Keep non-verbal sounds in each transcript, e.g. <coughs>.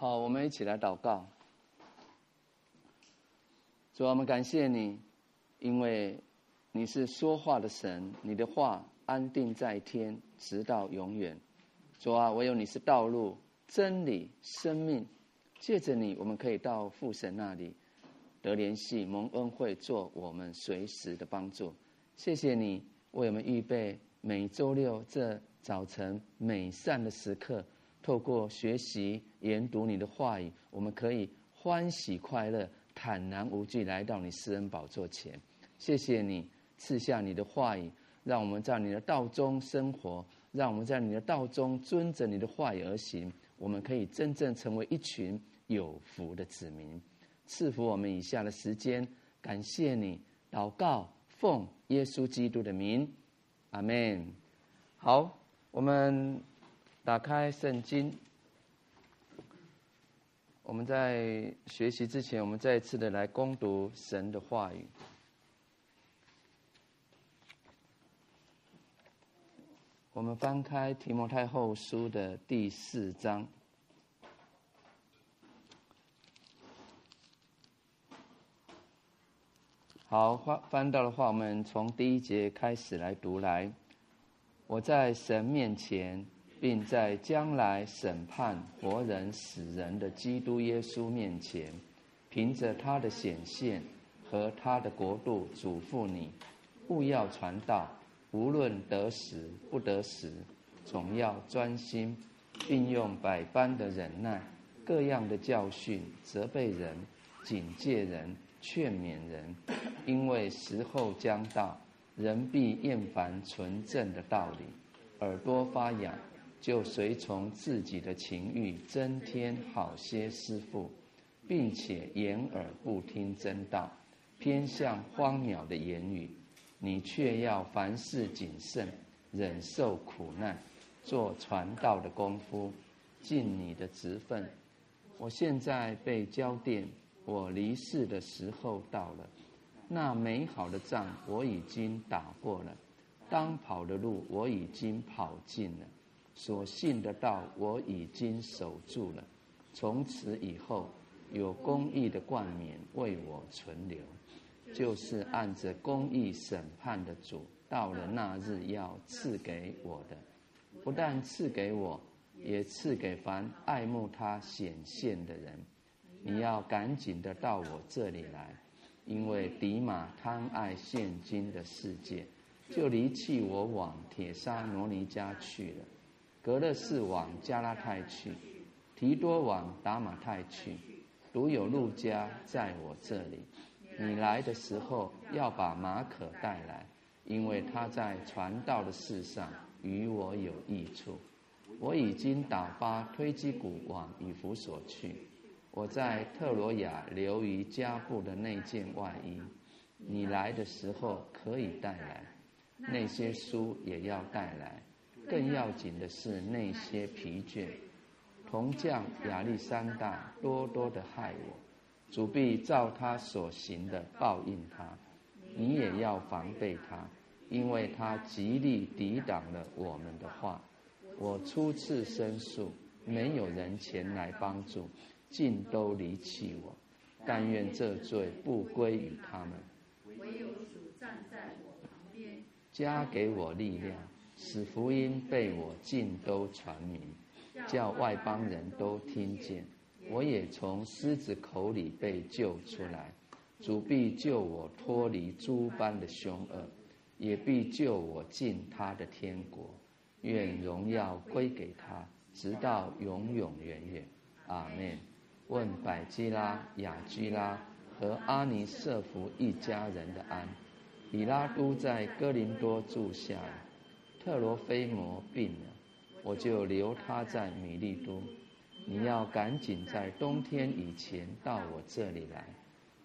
好，我们一起来祷告。主啊，我们感谢你，因为你是说话的神，你的话安定在天，直到永远。主啊，唯有你是道路、真理、生命，借着你，我们可以到父神那里得联系，蒙恩惠，做我们随时的帮助。谢谢你为我们预备每周六这早晨美善的时刻，透过学习研读你的话语，我们可以欢喜快乐、坦然无惧来到你施恩宝座前。谢谢你赐下你的话语，让我们在你的道中生活。让我们在你的道中遵着你的话语而行，我们可以真正成为一群有福的子民。赐福我们以下的时间，感谢你，祷告奉耶稣基督的名，阿门。好，我们打开圣经。我们在学习之前，我们再一次的来攻读神的话语。我们翻开提摩太后书的第四章。好，翻翻到的话，我们从第一节开始来读来。我在神面前，并在将来审判活人死人的基督耶稣面前，凭着他的显现和他的国度，嘱咐你，勿要传道。无论得时不得时，总要专心，并用百般的忍耐、各样的教训，责备人、警戒人、劝勉人。因为时候将到，人必厌烦纯正的道理，耳朵发痒，就随从自己的情欲，增添好些师傅，并且掩耳不听真道，偏向荒渺的言语。你却要凡事谨慎，忍受苦难，做传道的功夫，尽你的职分。我现在被交奠，我离世的时候到了。那美好的仗我已经打过了，当跑的路我已经跑尽了，所信的道我已经守住了。从此以后，有公义的冠冕为我存留。就是按着公义审判的主，到了那日要赐给我的，不但赐给我，也赐给凡爱慕他显现的人。你要赶紧的到我这里来，因为迪马贪爱现今的世界，就离弃我往铁沙罗尼家去了。格勒士往加拉太去，提多往达马太去，独有路加在我这里。你来的时候要把马可带来，因为他在传道的事上与我有益处。我已经打发推基古往以弗所去。我在特罗亚留于加布的那件外衣，你来的时候可以带来。那些书也要带来。更要紧的是那些疲倦。铜匠亚历山大多多的害我。主必照他所行的报应他，你也要防备他，因为他极力抵挡了我们的话。我初次申诉，没有人前来帮助，尽都离弃我。但愿这罪不归于他们。唯有主站在我旁边，加给我力量，使福音被我尽都传明，叫外邦人都听见。我也从狮子口里被救出来，主必救我脱离诸般的凶恶，也必救我进他的天国。愿荣耀归给他，直到永永远远。阿门。问百基拉、亚基拉和阿尼色弗一家人的安。以拉都在哥林多住下了，特罗菲摩病了，我就留他在米利都。你要赶紧在冬天以前到我这里来。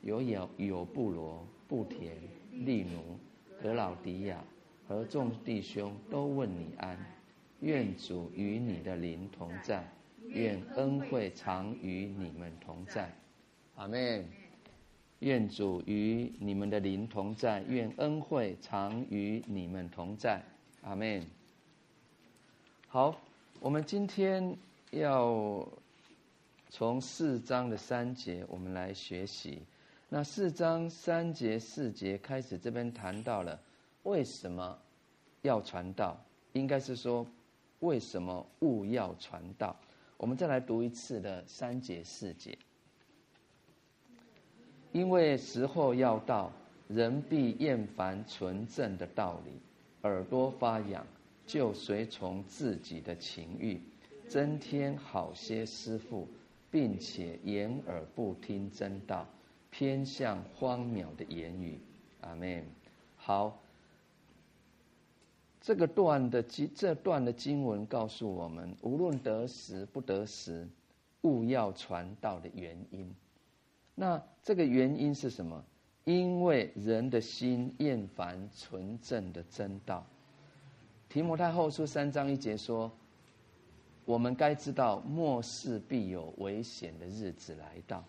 有有有布罗、布田、利奴、格老迪亚和众弟兄都问你安。愿主与你的灵同在，愿恩惠常与你们同在。阿门。愿主与你们的灵同在，愿恩惠常与你们同在。阿门。好，我们今天。要从四章的三节，我们来学习。那四章三节四节开始，这边谈到了为什么要传道，应该是说为什么务要传道。我们再来读一次的三节四节，因为时候要到，人必厌烦纯正的道理，耳朵发痒，就随从自己的情欲，增添好些师傅，并且掩耳不听真道。偏向荒谬的言语，阿门。好，这个段的经这段的经文告诉我们，无论得时不得时，勿要传道的原因。那这个原因是什么？因为人的心厌烦纯正的真道。提摩太后书三章一节说：“我们该知道末世必有危险的日子来到。”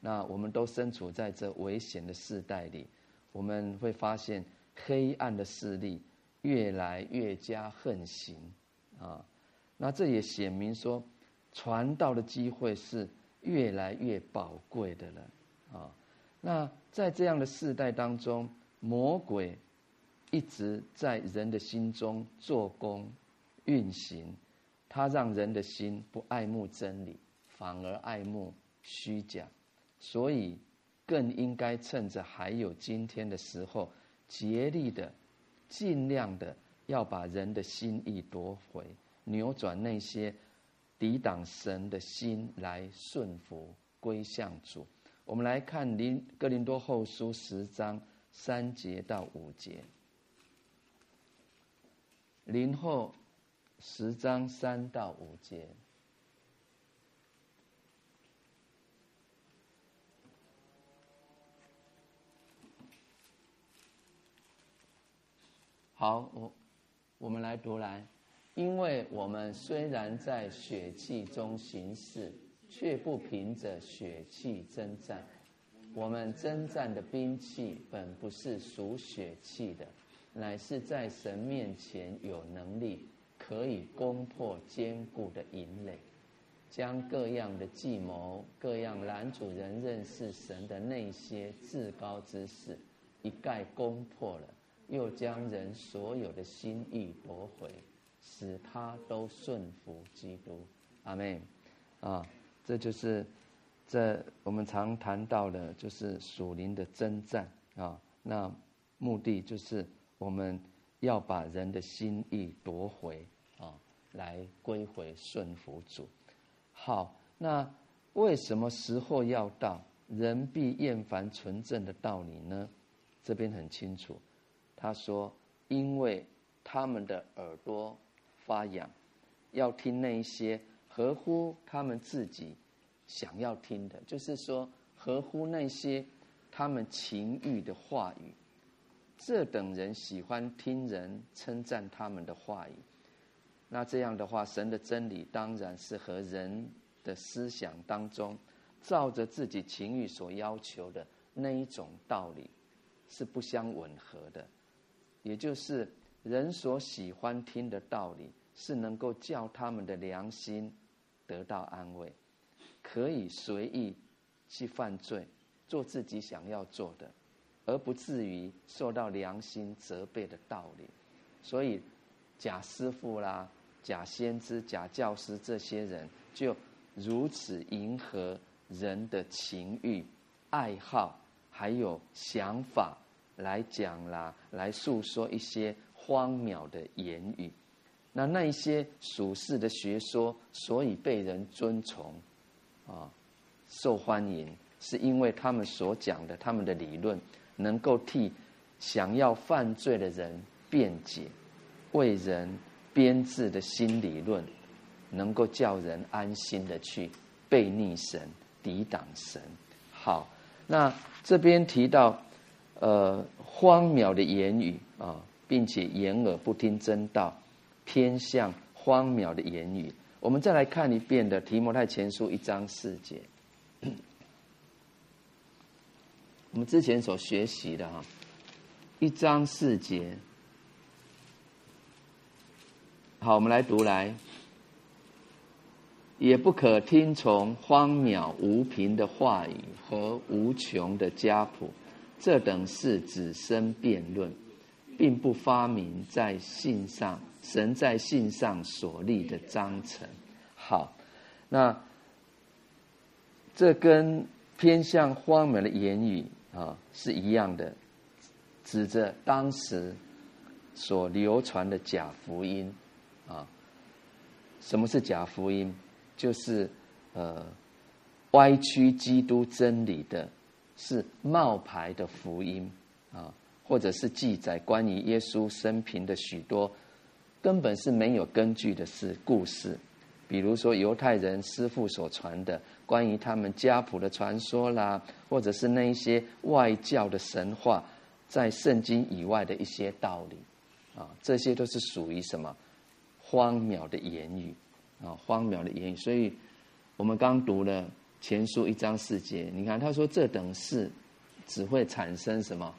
那我们都身处在这危险的世代里，我们会发现黑暗的势力越来越加横行啊。那这也显明说，传道的机会是越来越宝贵的了。那在这样的世代当中，魔鬼一直在人的心中做工运行，他让人的心不爱慕真理，反而爱慕虚假。所以，更应该趁着还有今天的时候，竭力的、尽量的要把人的心意夺回，扭转那些抵挡神的心，来顺服归向主。我们来看林哥林多后书十章三节到五节，林后十章三到五节。好，我我们来读来，因为我们虽然在血气中行事，却不凭着血气征战。我们征战的兵器本不是属血气的，乃是在神面前有能力，可以攻破坚固的营垒，将各样的计谋、各样拦阻人认识神的那些至高之事，一概攻破了。又将人所有的心意夺回，使他都顺服基督。阿门。啊，这就是这我们常谈到的，就是属灵的征战啊。那目的就是我们要把人的心意夺回啊，来归回顺服主。好，那为什么时候要到，人必厌烦纯正的道理呢？这边很清楚。他说：“因为他们的耳朵发痒，要听那一些合乎他们自己想要听的，就是说合乎那些他们情欲的话语。这等人喜欢听人称赞他们的话语。那这样的话，神的真理当然是和人的思想当中，照着自己情欲所要求的那一种道理，是不相吻合的。”也就是人所喜欢听的道理，是能够叫他们的良心得到安慰，可以随意去犯罪，做自己想要做的，而不至于受到良心责备的道理。所以，假师傅啦、假先知、假教师这些人，就如此迎合人的情欲、爱好，还有想法。来讲啦，来诉说一些荒谬的言语。那那一些属世的学说，所以被人尊崇，啊，受欢迎，是因为他们所讲的，他们的理论能够替想要犯罪的人辩解，为人编制的新理论，能够叫人安心的去背逆神、抵挡神。好，那这边提到。呃，荒谬的言语啊，并且掩耳不听真道，偏向荒谬的言语。我们再来看一遍的提摩太前书一章四节，<clears throat> 我们之前所学习的哈，一章四节。好，我们来读来。也不可听从荒谬无凭的话语和无穷的家谱，这等事只生辩论，并不发明在信上神在信上所立的章程。好，那这跟偏向荒谬的言语啊是一样的，指着当时所流传的假福音啊。什么是假福音？就是，呃，歪曲基督真理的，是冒牌的福音啊，或者是记载关于耶稣生平的许多根本是没有根据的事故事，比如说犹太人师傅所传的关于他们家谱的传说啦，或者是那一些外教的神话，在圣经以外的一些道理。啊，这些都是属于什么？荒谬的言语。啊，荒谬的言语，所以我们刚读了前书一章四节，你看他说这等事只会产生什么？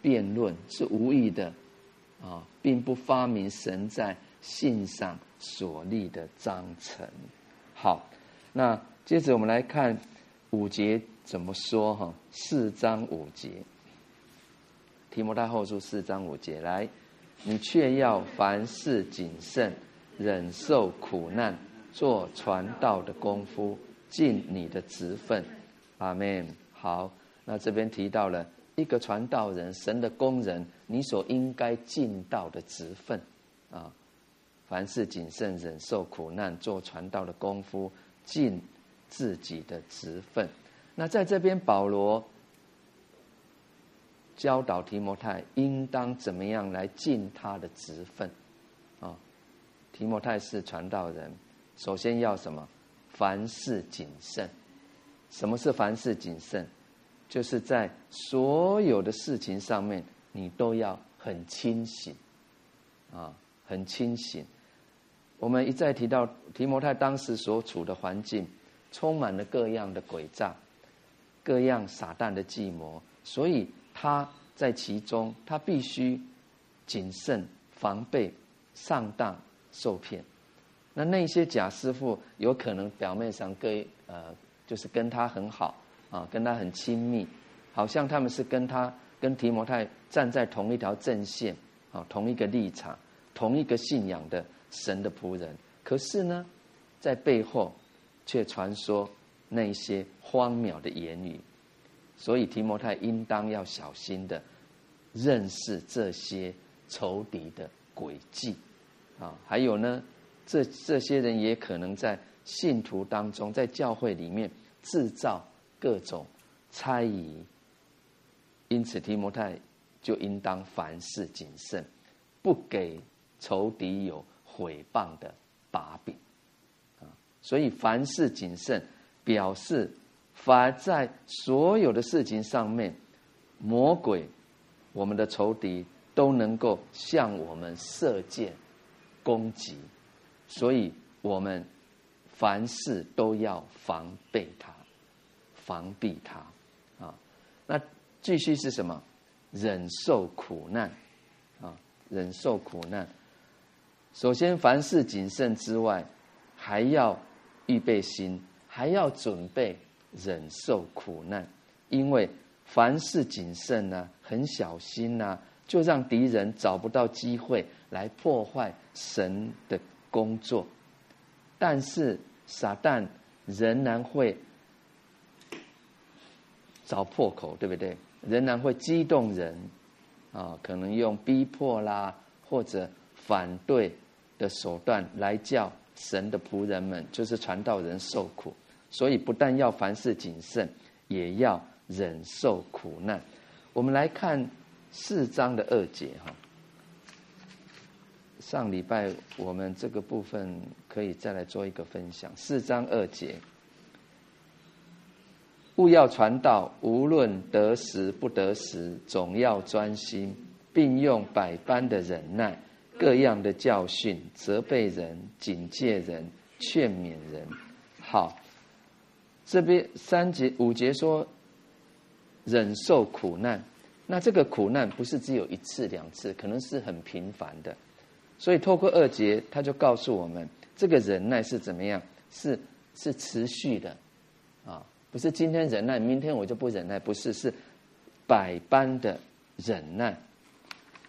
辩论，是无意的啊，并不发明神在信上所立的章程。好，那接着我们来看五节怎么说哈，四章五节，提摩太后书四章五节，来，你却要凡事谨慎。忍受苦难，做传道的功夫，尽你的职分，阿门。好，那这边提到了一个传道人，神的工人，你所应该尽到的职分啊，凡事谨慎，忍受苦难，做传道的功夫，尽自己的职分。那在这边，保罗教导提摩太，应当怎么样来尽他的职分。啊提摩太是传道人，首先要什么？凡事谨慎。什么是凡事谨慎？就是在所有的事情上面，你都要很清醒，啊，很清醒。我们一再提到提摩太当时所处的环境，充满了各样的诡诈，各样撒旦的计谋，所以他在其中，他必须谨慎防备上当。受骗，那那些假师傅有可能表面上跟呃，就是跟他很好啊，跟他很亲密，好像他们是跟他跟提摩太站在同一条阵线啊，同一个立场，同一个信仰的神的仆人。可是呢，在背后却传说那些荒谬的言语，所以提摩太应当要小心的认识这些仇敌的诡计。啊，还有呢，这这些人也可能在信徒当中，在教会里面制造各种猜疑，因此提摩太就应当凡事谨慎，不给仇敌有毁谤的把柄。啊，所以凡事谨慎，表示凡在所有的事情上面，魔鬼，我们的仇敌都能够向我们射箭。攻击，所以我们凡事都要防备他，防备他啊。那继续是什么？忍受苦难啊，忍受苦难。首先，凡事谨慎之外，还要预备心，还要准备忍受苦难。因为凡事谨慎呢，很小心呐。就让敌人找不到机会来破坏神的工作，但是撒旦仍然会找破口，对不对？仍然会激动人啊，可能用逼迫啦，或者反对的手段来叫神的仆人们，就是传道人受苦。所以不但要凡事谨慎，也要忍受苦难。我们来看。四章的二节哈，上礼拜我们这个部分可以再来做一个分享。四章二节，务要传道，无论得时不得时，总要专心，并用百般的忍耐、各样的教训，责备人、警戒人、劝勉人。好，这边三节五节说，忍受苦难。那这个苦难不是只有一次两次，可能是很频繁的，所以透过二节，他就告诉我们，这个忍耐是怎么样？是是持续的，啊，不是今天忍耐，明天我就不忍耐，不是，是百般的忍耐，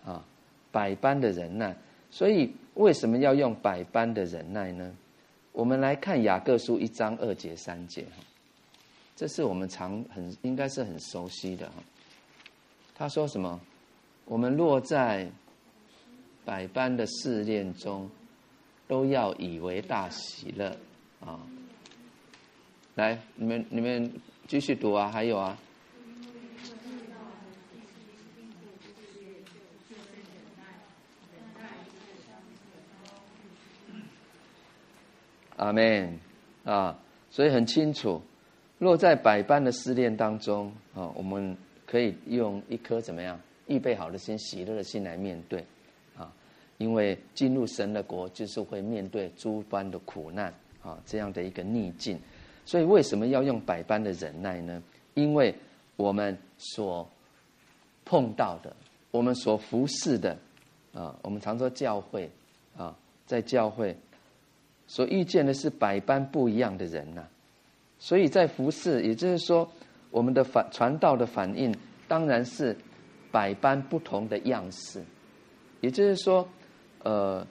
啊，百般的忍耐。所以为什么要用百般的忍耐呢？我们来看雅各书一章二节三节，这是我们常很应该是很熟悉的哈。他说什么？我们落在百般的试炼中，都要以为大喜乐啊！来，你们你们继续读啊，还有啊。阿门啊！所以很清楚，落在百般的试炼当中啊，我们可以用一颗怎么样预备好的心、喜乐的心来面对啊。因为进入神的国，就是会面对诸般的苦难啊，这样的一个逆境。所以为什么要用百般的忍耐呢？因为我们所碰到的，我们所服侍的啊，我们常说教会啊，在教会。所遇见的是百般不一样的人呐、所以在服侍，也就是说，我们的反传道的反应当然是百般不同的样式。也就是说，呃，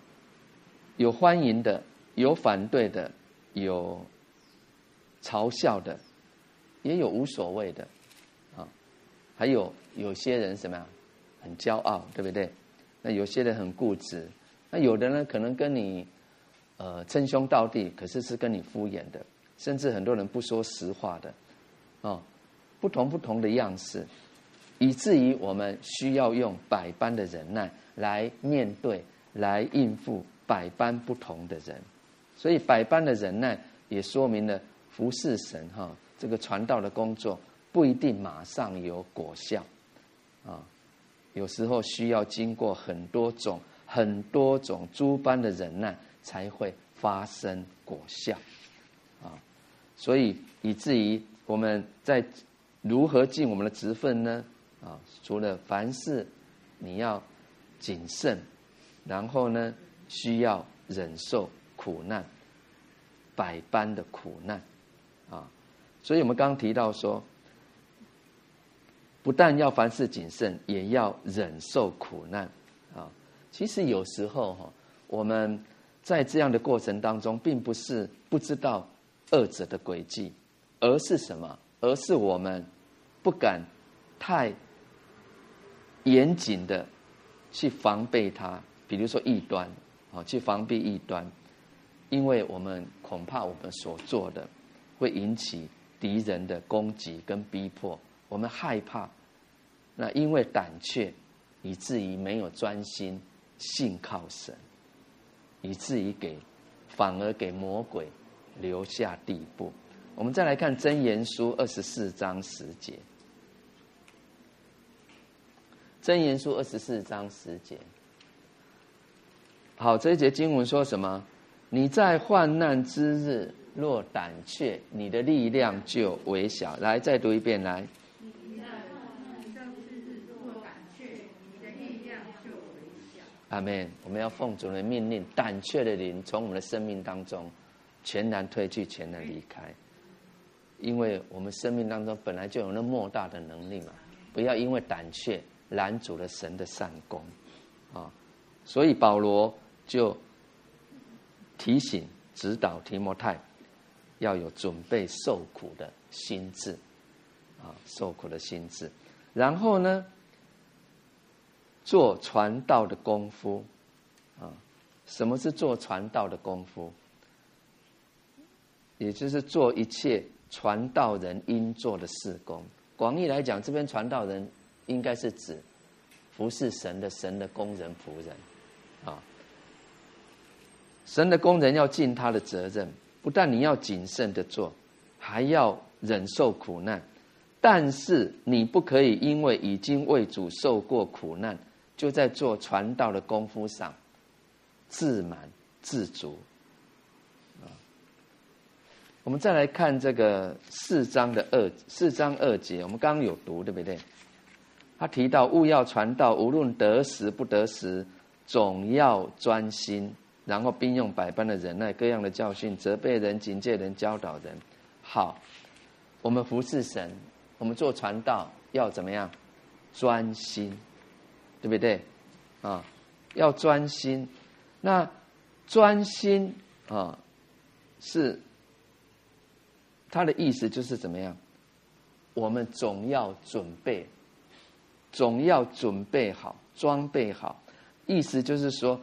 有欢迎的，有反对的，有嘲笑的，也有无所谓的，啊，还有有些人什么呀，很骄傲，对不对？那有些人很固执，那有的呢，可能跟你。呃，称兄道弟，可是是跟你敷衍的，甚至很多人不说实话的，哦，不同不同的样式，以至于我们需要用百般的忍耐来面对、来应付百般不同的人，所以百般的忍耐也说明了服侍神哈，这个传道的工作不一定马上有果效，啊，有时候需要经过很多种、很多种诸般的忍耐。才会发生果效，啊，所以以至于我们在如何尽我们的职分呢？啊，除了凡事你要谨慎，然后呢，需要忍受苦难，百般的苦难，啊，所以我们刚刚提到说，不但要凡事谨慎，也要忍受苦难，啊，其实有时候哈，我们。在这样的过程当中，并不是不知道二者的轨迹，而是什么？而是我们不敢太严谨的去防备他。比如说异端，啊，去防备异端，因为我们恐怕我们所做的会引起敌人的攻击跟逼迫，我们害怕。那因为胆怯，以至于没有专心信靠神。以至于给，反而给魔鬼留下地步。我们再来看《真言书》二十四章十节，《真言书》二十四章十节。好，这一节经文说什么？你在患难之日若胆怯，你的力量就微小。来，再读一遍，来。阿门！我们要奉主的命令，胆怯的灵从我们的生命当中全然退去，全然离开。因为我们生命当中本来就有那莫大的能力嘛，不要因为胆怯拦阻了神的善工啊！所以保罗就提醒、指导提摩太要有准备受苦的心智啊，受苦的心智。然后呢？做传道的功夫，啊，什么是做传道的功夫？也就是做一切传道人应做的事工。广义来讲，这边传道人应该是指服侍神的神的工人仆人，啊，神的工人要尽他的责任，不但你要谨慎的做，还要忍受苦难。但是你不可以因为已经为主受过苦难。就在做传道的功夫上，自满自足。啊，我们再来看这个四章的二四章二节，我们刚有读对不对？他提到勿要传道，无论得时不得时，总要专心然后并用百般的忍耐、各样的教训，责备人、警戒人、教导人。好，我们服侍神，我们做传道要怎么样？专心，对不对？啊，要专心。那专心啊，是他的意思就是怎么样？我们总要准备，总要准备好，装备好。意思就是说，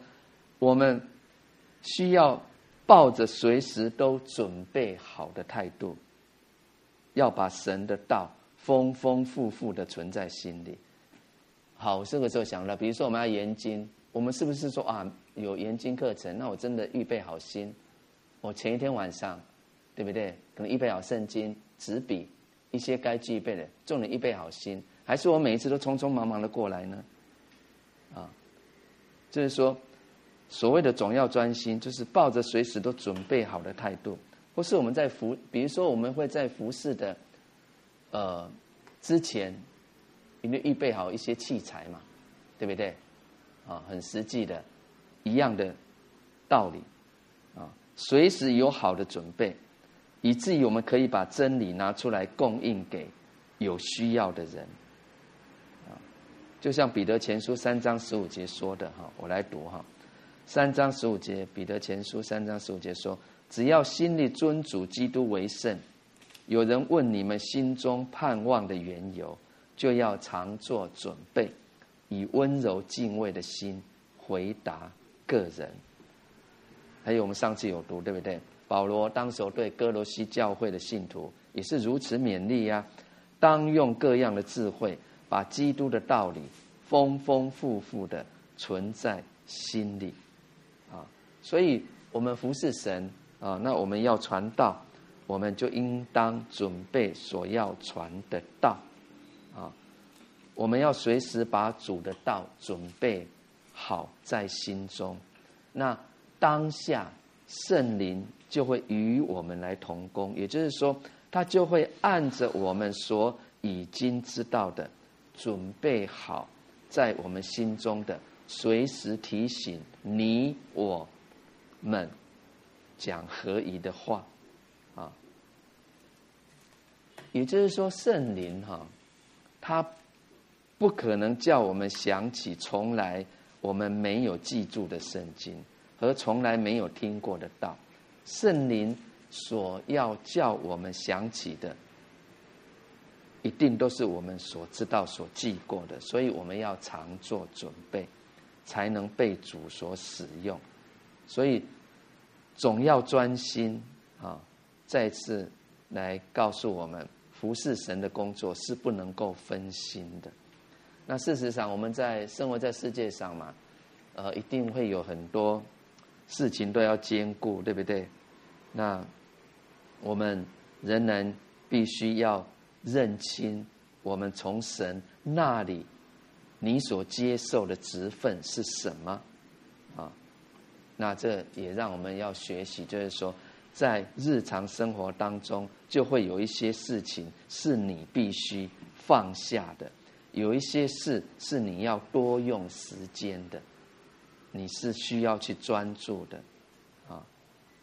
我们。需要抱着随时都准备好的态度，要把神的道丰丰富富的存在心里。好，我这个时候想了，比如说我们要研经，我们是不是说啊，有研经课程？那我真的预备好心，我前一天晚上，对不对？可能预备好圣经、纸笔，一些该具备的，重点预备好心，还是我每一次都匆匆忙忙的过来呢？啊，就是说。所谓的总要专心，就是抱着随时都准备好的态度，或是我们在服，比如说我们会在服侍的，呃，之前，有没有预备好一些器材嘛？对不对？啊，很实际的，一样的道理，啊，随时有好的准备，以至于我们可以把真理拿出来供应给有需要的人，啊，就像彼得前书三章十五节说的哈，我来读哈。三章十五节，彼得前书三章十五节说：“只要心里尊主基督为圣，有人问你们心中盼望的缘由，就要常作准备，以温柔敬畏的心回答个人。”还有我们上次有读，对不对？保罗当时对歌罗西教会的信徒也是如此勉励呀、当用各样的智慧，把基督的道理丰丰富富的存在心里。所以，我们服侍神啊，那我们要传道，我们就应当准备所要传的道啊。我们要随时把主的道准备好在心中。那当下圣灵就会与我们来同工，也就是说，他就会按着我们所已经知道的准备好在我们心中的，随时提醒你我。们讲合宜的话，啊，也就是说，圣灵哈，他不可能叫我们想起从来我们没有记住的圣经和从来没有听过的道。圣灵所要叫我们想起的，一定都是我们所知道、所记过的，所以我们要常做准备，才能被主所使用。所以。总要专心啊！再次来告诉我们，服侍神的工作是不能够分心的。那事实上，我们在生活在世界上嘛，呃，一定会有很多事情都要兼顾，对不对？那我们仍然必须要认清，我们从神那里你所接受的职分是什么？那这也让我们要学习，就是说，在日常生活当中，就会有一些事情是你必须放下的，有一些事是你要多用时间的，你是需要去专注的，啊，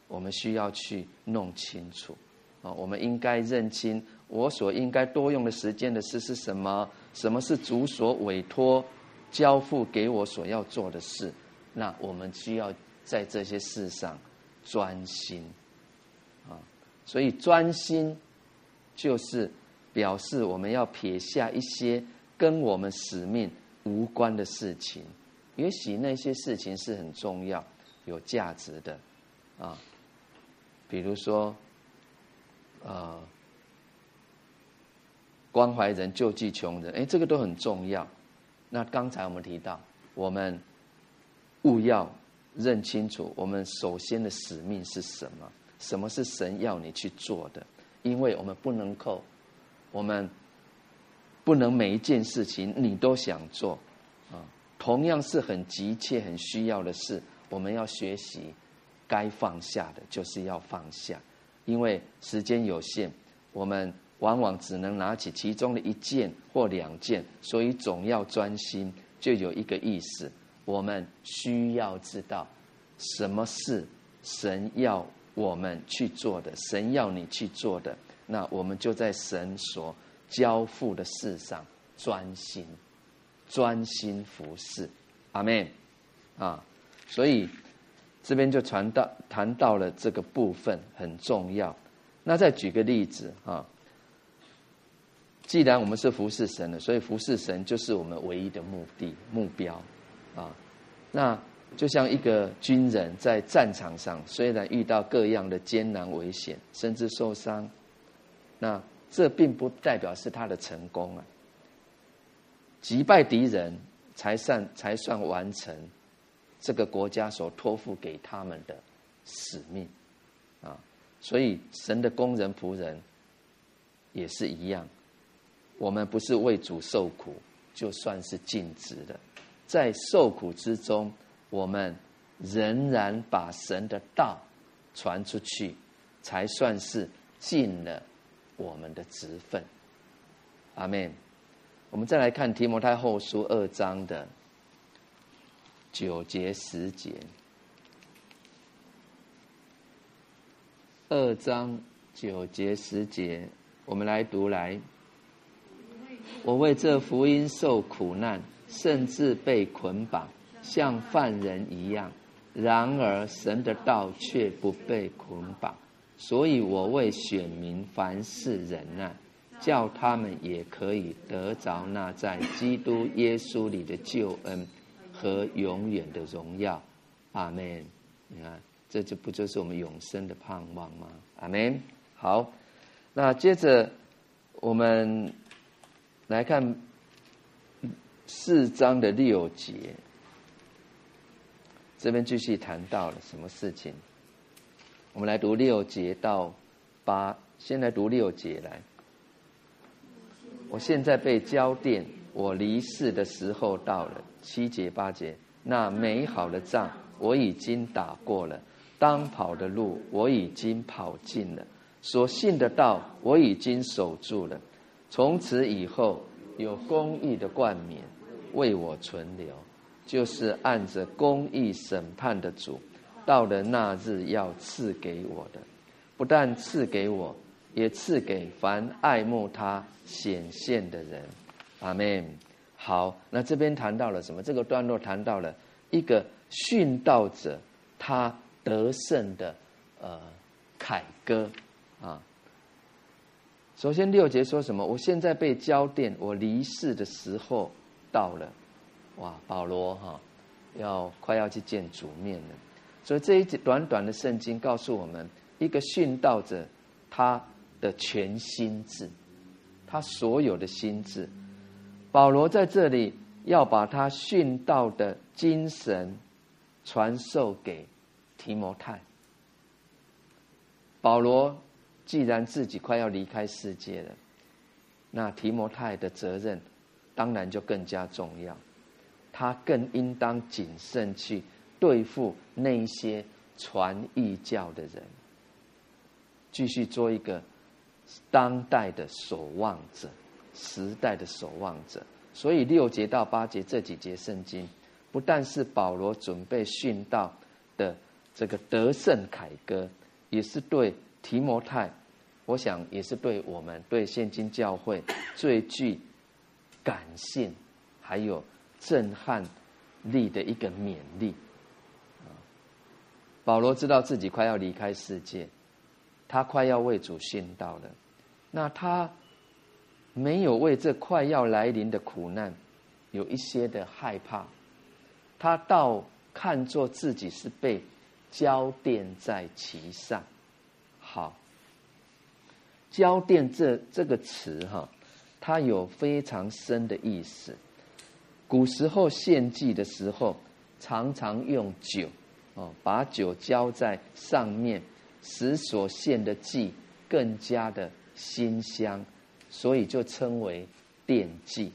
我们需要去弄清楚，啊，我们应该认清我所应该多用的时间的事是什么，什么是主所委托交付给我所要做的事，那我们需要。在这些事上专心啊，所以专心就是表示我们要撇下一些跟我们使命无关的事情。也许那些事情是很重要、有价值的啊，比如说，呃，关怀人、救济穷人，哎，这个都很重要。那刚才我们提到，我们务要。认清楚，我们首先的使命是什么？什么是神要你去做的？因为我们不能够，我们不能每一件事情你都想做啊。同样是很急切、很需要的事，我们要学习该放下的，就是要放下。因为时间有限，我们往往只能拿起其中的一件或两件，所以总要专心。就有一个意思。我们需要知道，什么是神要我们去做的，神要你去做的，那我们就在神所交付的事上专心，专心服侍。阿门。啊，所以这边就传到谈到了这个部分很重要。那再举个例子啊，既然我们是服侍神的，所以服侍神就是我们唯一的目的目标啊。那就像一个军人在战场上，虽然遇到各样的艰难危险，甚至受伤，那这并不代表是他的成功啊。击败敌人才算才算完成这个国家所托付给他们的使命啊。所以神的工人仆人也是一样，我们不是为主受苦，就算是尽职的，在受苦之中。我们仍然把神的道传出去，才算是尽了我们的职分。阿门。我们再来看提摩太后书二章的九节十节。二章九节十节，我们来读来。我为这福音受苦难，甚至被捆绑。像犯人一样，然而神的道却不被捆绑，所以我为选民凡事忍耐，叫他们也可以得着那在基督耶稣里的救恩和永远的荣耀。阿门。你看，这就不就是我们永生的盼望吗？阿门。好，那接着我们来看四章的六节。这边继续谈到了什么事情？我们来读六节到八，先来读六节来。我现在被浇奠，我离世的时候到了。七节八节，那美好的仗我已经打过了，当跑的路我已经跑尽了，所信的道我已经守住了。从此以后，有公义的冠冕为我存留。就是按着公义审判的主，到了那日要赐给我的，不但赐给我，也赐给凡爱慕他显现的人。阿门。好，那这边谈到了什么？这个段落谈到了一个殉道者他得胜的呃凯歌啊。首先六节说什么？我现在被浇奠，我离世的时候到了。哇，保罗哈要快要去见主面了，所以这一节短短的圣经告诉我们，一个殉道者他的全心志，他所有的心志，保罗在这里要把他殉道的精神传授给提摩太。保罗既然自己快要离开世界了，那提摩太的责任当然就更加重要。他更应当谨慎去对付那些传异教的人，继续做一个当代的守望者，时代的守望者。所以六节到八节这几节圣经，不但是保罗准备殉道的这个得胜凯歌，也是对提摩太，我想也是对我们对现今教会 <coughs> 最具感性，还有。震撼力的一个勉励。保罗知道自己快要离开世界，他快要为主殉道了。那他没有为这快要来临的苦难有一些的害怕，他倒看作自己是被浇奠在其上。好，浇奠这这个词哈，它有非常深的意思。古时候献祭的时候，常常用酒，哦，把酒浇在上面，使所献的祭更加的馨香，所以就称为奠祭。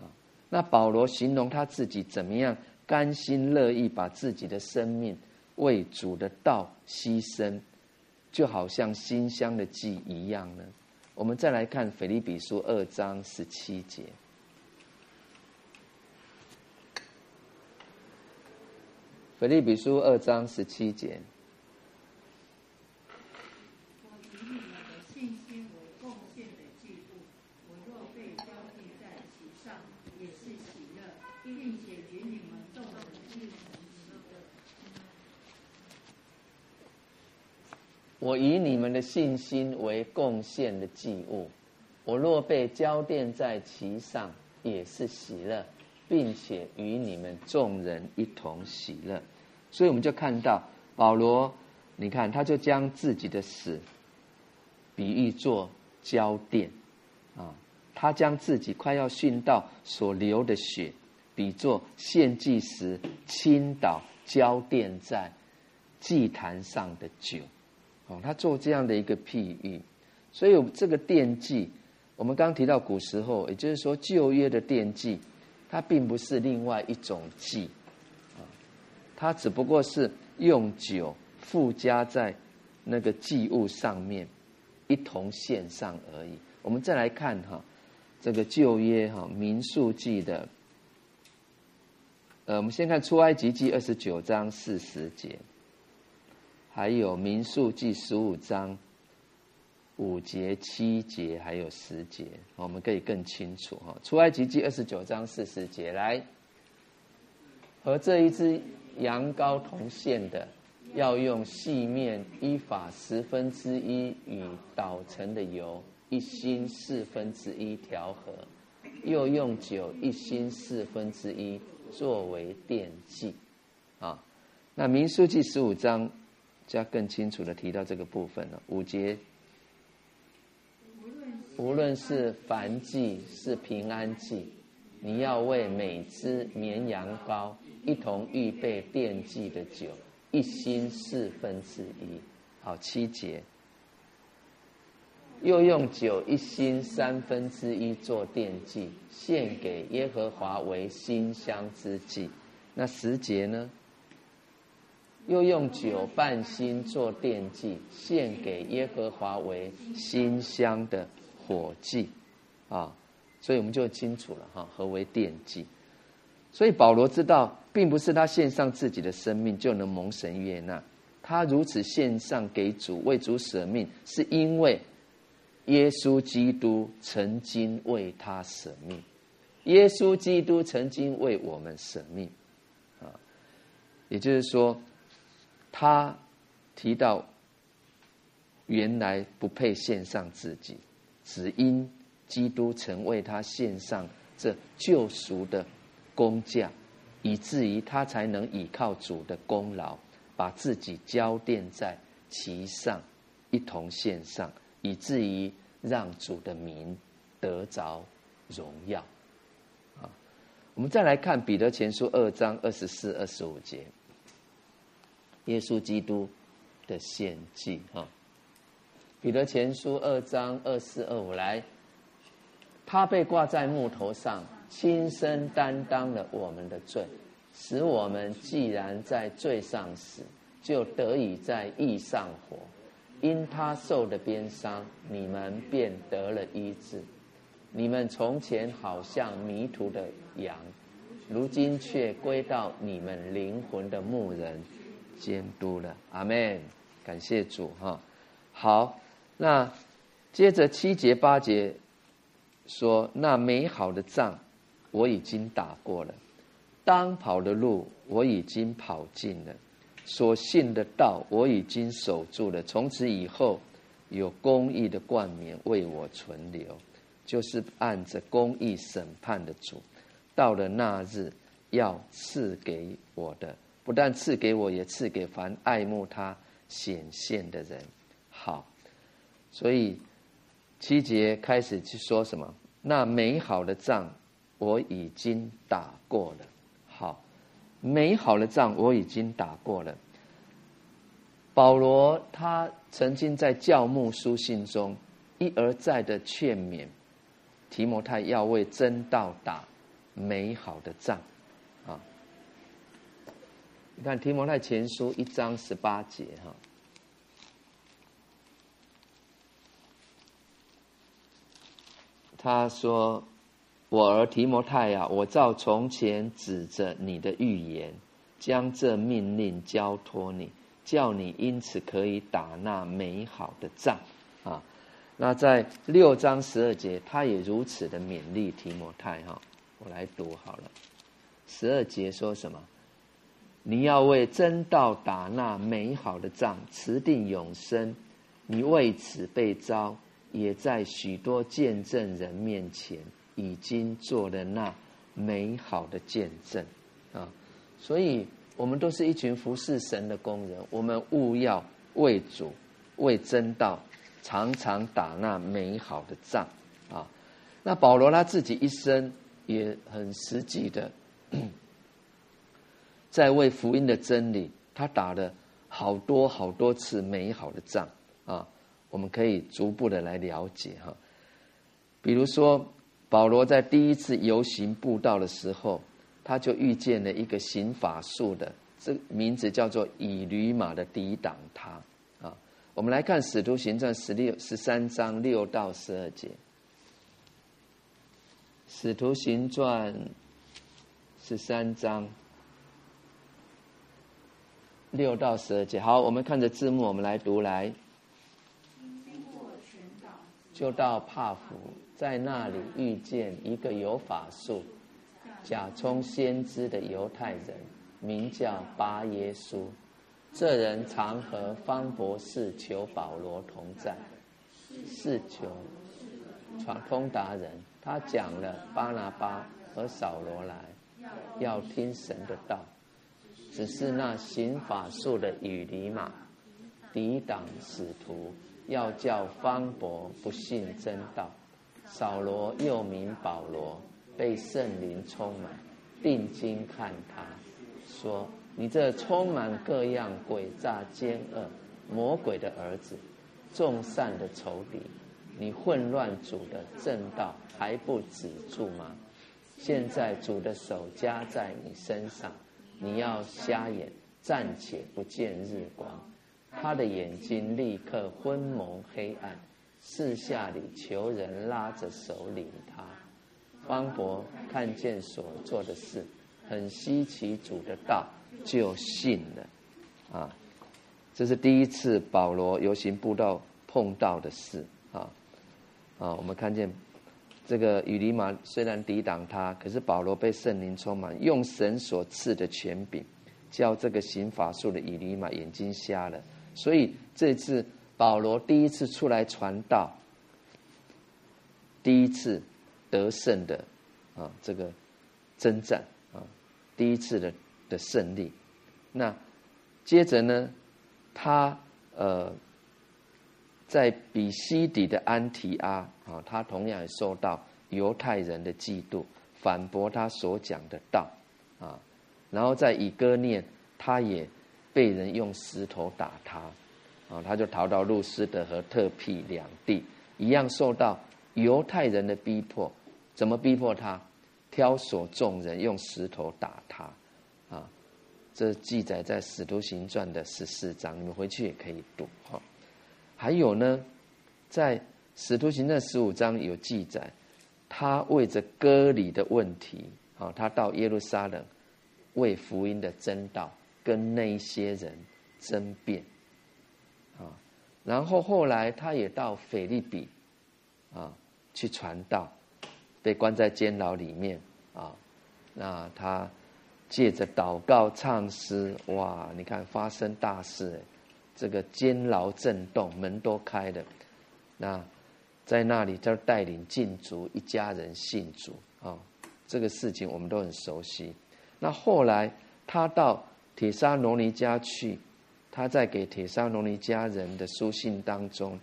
啊，那保罗形容他自己怎么样甘心乐意把自己的生命为主的道牺牲，就好像馨香的祭一样呢？我们再来看腓立比书二章十七节。腓立比书二章十七节。我以你们的信心为贡献的祭物，我若被浇奠在其上，也是喜乐，并且与你们众人一同喜乐。所以我们就看到保罗，你看他就将自己的死比喻作浇奠啊，他将自己快要殉道所流的血比作献祭时倾倒浇奠在祭坛上的酒。哦，他做这样的一个譬喻，所以这个奠祭，我们刚提到古时候，也就是说旧约的奠祭，它并不是另外一种祭，啊，它只不过是用酒附加在那个祭物上面，一同献上而已。我们再来看哈，这个旧约哈民数记的，呃，我们先看出埃及记二十九章四十节。还有民数记十五章五节、七节，还有十节，我们可以更清楚哈。出埃及记二十九章四十节，来和这一只羊羔同献的，要用细面伊法十分之一与捣成的油一欣四分之一调和，又用酒一欣四分之一作为奠祭啊。那民数记十五章。加更清楚的提到这个部分了。五节，无论是燔祭是平安祭，你要为每只绵羊羔一同预备奠祭的酒，一欣四分之一。好，七节，又用酒一欣三分之一做奠祭，献给耶和华为馨香之祭。那十节呢？又用酒半欣做奠祭，献给耶和华为馨香的火祭，啊，所以我们就清楚了哈，何为奠祭？所以保罗知道，并不是他献上自己的生命就能蒙神悦纳，他如此献上给主，为主舍命，是因为耶稣基督曾经为他舍命，耶稣基督曾经为我们舍命，啊，也就是说。他提到，原来不配献上自己，只因基督曾为他献上这救赎的工价，以至于他才能倚靠主的功劳，把自己交奠在其上，一同献上，以至于让主的名得着荣耀。啊，我们再来看彼得前书二章二十四、二十五节。耶稣基督的献祭，哈，彼得前书二章二四二五来，他被挂在木头上，亲身担当了我们的罪，使我们既然在罪上死，就得以在义上活。因他受的鞭伤，你们便得了医治。你们从前好像迷途的羊，如今却归到你们灵魂的牧人。监督了，阿门，感谢主哈。好，那接着七节八节说：“那美好的仗我已经打过了，当跑的路我已经跑尽了，所信的道我已经守住了。从此以后，有公义的冠冕为我存留，就是按着公义审判的主，到了那日要赐给我的。”不但赐给我，也赐给凡爱慕他显现的人。好，所以七节开始去说什么？那美好的仗我已经打过了。好，美好的仗我已经打过了。保罗他曾经在教牧书信中一而再的劝勉提摩太要为真道打美好的仗。你看提摩太前书一章十八节哈，他说：“我儿提摩太呀，我照从前指着你的预言，将这命令交托你，叫你因此可以打那美好的仗啊。那在六章十二节，他也如此的勉励提摩太哈。我来读好了，十二节说什么？你要为真道打那美好的仗，持定永生。你为此被召，也在许多见证人面前已经做了那美好的见证啊！所以，我们都是一群服侍神的工人。我们务要为主、为真道，常常打那美好的仗啊！那保罗他自己一生也很实际的。在为福音的真理，他打了好多好多次美好的仗啊！我们可以逐步的来了解哈。比如说，保罗在第一次游行布道的时候，他就遇见了一个行法术的，这名字叫做以驴马的抵挡他啊。我们来看《使徒行传》十六十三章六到十二节，《使徒行传》十三章。六到十二节，好，我们看着字幕，我们来读来。就到帕福，在那里遇见一个有法术、假充先知的犹太人，名叫巴耶书。这人常和方博士求保罗同在，是求传通达人。他讲了巴拿巴和扫罗来，要听神的道。只是那行法术的以利马抵挡使徒，要叫方伯不信真道。扫罗又名保罗，被圣灵充满，定睛看他，说：“你这充满各样诡诈奸恶魔鬼的儿子，众善的仇敌，你混乱主的正道还不止住吗？现在主的手加在你身上。”你要瞎眼，暂且不见日光。他的眼睛立刻昏蒙黑暗，四下里求人拉着手领他。方伯看见所做的事，很稀奇主的道，就信了。啊，这是第一次保罗游行布道碰到的事啊啊，我们看见。这个以利玛虽然抵挡他，可是保罗被圣灵充满，用神所赐的权柄，叫这个行法术的以利玛眼睛瞎了。所以这次保罗第一次出来传道，第一次得胜的啊，这个征战啊，第一次的的胜利。那接着呢，他呃。在比西底的安提阿啊，他同样也受到犹太人的嫉妒，反驳他所讲的道啊。然后在以哥念，他也被人用石头打他啊，他就逃到路斯德和特庇两地，一样受到犹太人的逼迫。怎么逼迫他？挑唆众人用石头打他啊。这记载在《使徒行传》的十四章，你们回去也可以读哈。还有呢，在《使徒行传》十五章有记载，他为着割礼的问题，啊，他到耶路撒冷为福音的真道跟那一些人争辩，啊，然后后来他也到腓立比，啊，去传道，被关在监牢里面，啊，那他借着祷告唱诗，哇，你看发生大事。这个监牢震动，门都开了。那在那里，就带领禁足一家人信主啊、这个事情我们都很熟悉。那后来他到铁沙罗尼迦去，他在给铁沙罗尼迦人的书信当中，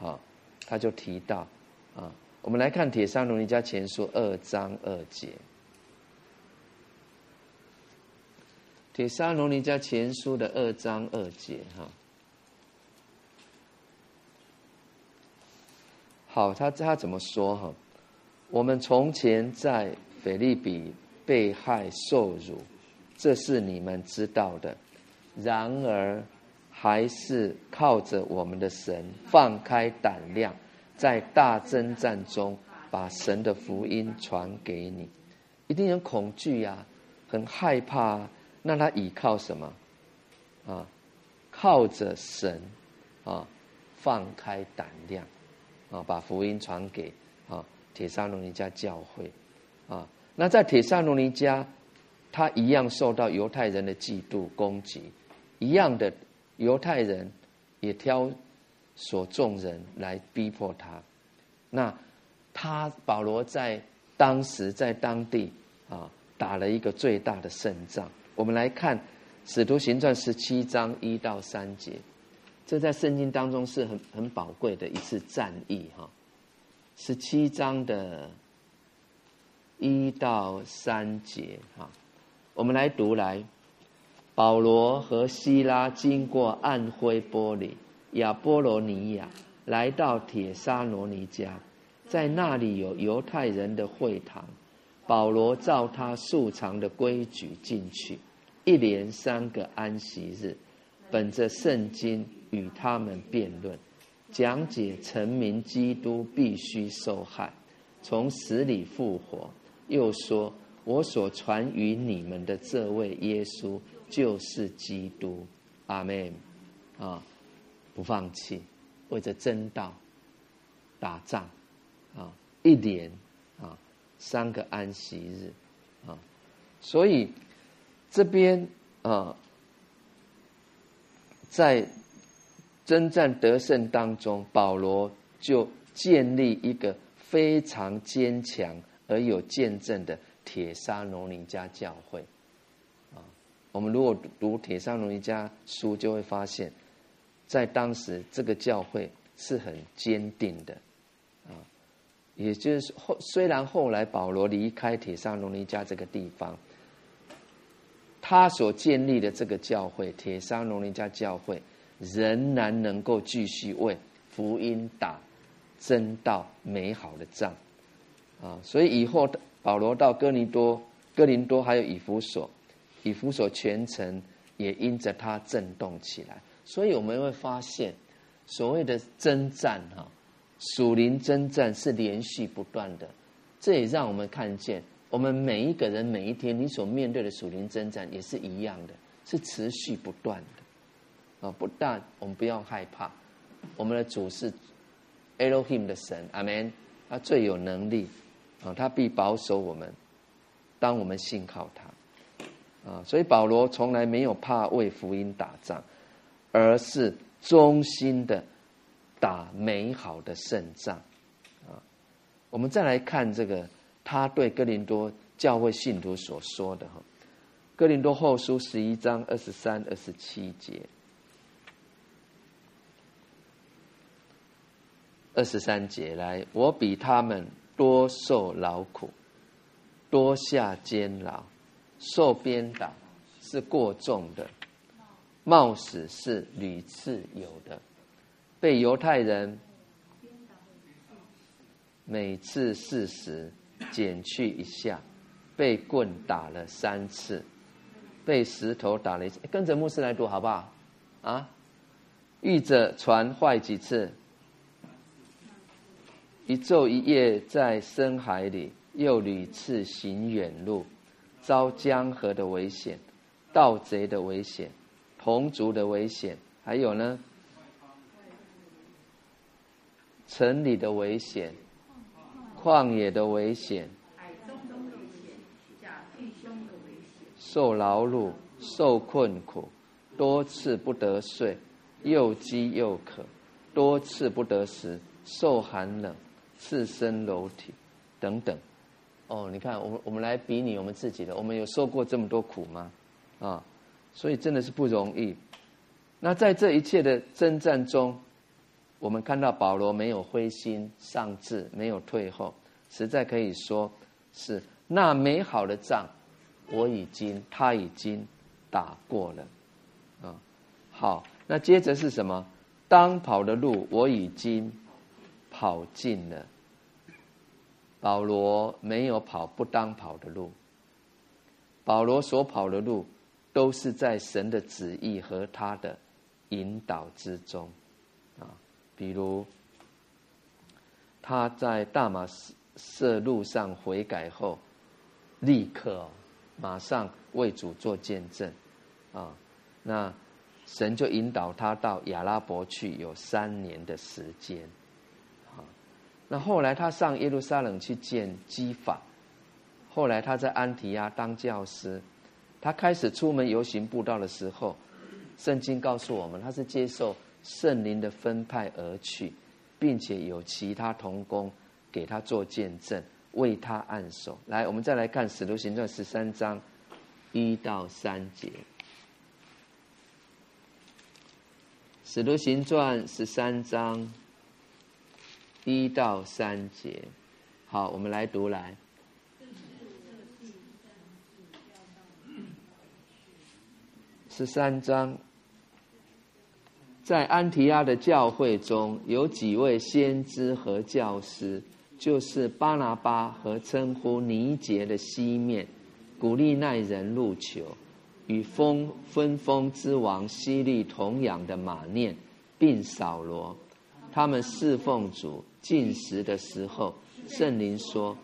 啊、他就提到啊，我们来看铁沙罗尼迦前书二章二节。铁沙罗尼迦前书的二章二节，哈、好，他他怎么说哈？我们从前在腓利比被害受辱，这是你们知道的。然而，还是靠着我们的神，放开胆量，在大征战中把神的福音传给你。一定很恐惧呀、很害怕、啊，那他倚靠什么？啊，靠着神啊，放开胆量啊，把福音传给啊帖撒罗尼迦教会啊。那在帖撒罗尼迦，他一样受到犹太人的嫉妒攻击，一样的犹太人也挑所众人来逼迫他。那他保罗在当时在当地啊。打了一个最大的胜仗。我们来看《使徒行传》十七章一到三节，这在圣经当中是很很宝贵的一次战役哈。十七章的一到三节哈，我们来读来。保罗和西拉经过暗灰波里、亚波罗尼亚，来到铁沙罗尼家，在那里有犹太人的会堂。保罗照他素常的规矩进去，一连三个安息日，本着圣经与他们辩论，讲解臣民基督必须受害，从死里复活。又说：“我所传与你们的这位耶稣就是基督。”阿门。啊，不放弃，为着真道打仗啊，一连。三个安息日，啊，所以这边啊，在征战得胜当中，保罗就建立一个非常坚强而有见证的铁沙罗尼迦教会，啊，我们如果读铁沙罗尼迦书，就会发现，在当时这个教会是很坚定的。啊也就是后，虽然后来保罗离开铁沙罗尼迦这个地方，他所建立的这个教会——帖撒罗尼迦教会，仍然能够继续为福音打真道美好的仗啊！所以以后保罗到哥尼多、哥林多还有以弗所，以弗所全城也因着他震动起来。所以我们会发现，所谓的征战哈。属灵征战是连续不断的，这也让我们看见，我们每一个人每一天你所面对的属灵征战也是一样的，是持续不断的。啊，不但我们不要害怕，我们的主是 Elohim 的神，阿门。他最有能力，啊，他必保守我们，当我们信靠他。啊，所以保罗从来没有怕为福音打仗，而是忠心的。打美好的胜仗，啊！我们再来看这个，他对哥林多教会信徒所说的哈，《哥林多后书》十一章二十三、二十七节，二十三节来，我比他们多受劳苦，多下监牢，受鞭打是过重的，冒死是屡次有的。被犹太人每次四十减去一下，被棍打了三次，被石头打了一次。跟着牧师来读好不好？啊，遇着船坏几次，一昼一夜在深海里，又屡次行远路，遭江河的危险，盗贼的危险，同族的危险，还有呢？城里的危险，旷野的危险，海中的危险，假弟兄的危险，受劳碌，受困苦，多次不得睡，又饥又渴，多次不得食，受寒冷，赤身裸体，等等。哦，你看，我们我们来比拟我们自己的，我们有受过这么多苦吗？啊，所以真的是不容易。那在这一切的征战中，我们看到保罗没有灰心丧志，没有退后，实在可以说是那美好的仗，我已经他已经打过了，啊，好，那接着是什么？当跑的路我已经跑尽了。保罗没有跑不当跑的路，保罗所跑的路都是在神的旨意和他的引导之中。比如，他在大马色路上悔改后，立刻马上为主做见证，啊，那神就引导他到亚拉伯去，有三年的时间，啊，那后来他上耶路撒冷去见基法，后来他在安提亚当教师，他开始出门游行布道的时候，圣经告诉我们，他是接受圣灵的分派而去，并且有其他同工给他做见证。为他按手。来，我们再来看《使徒行传》十三章一到三节，《使徒行传》十三章一到三节。好，我们来读来。十三章，在安提阿的教会中有几位先知和教师。就是巴拿巴和称呼尼结的西面，古利奈人路求，与封分封之王西利同养的马念，并扫罗，他们侍奉主进食的时候，圣灵说，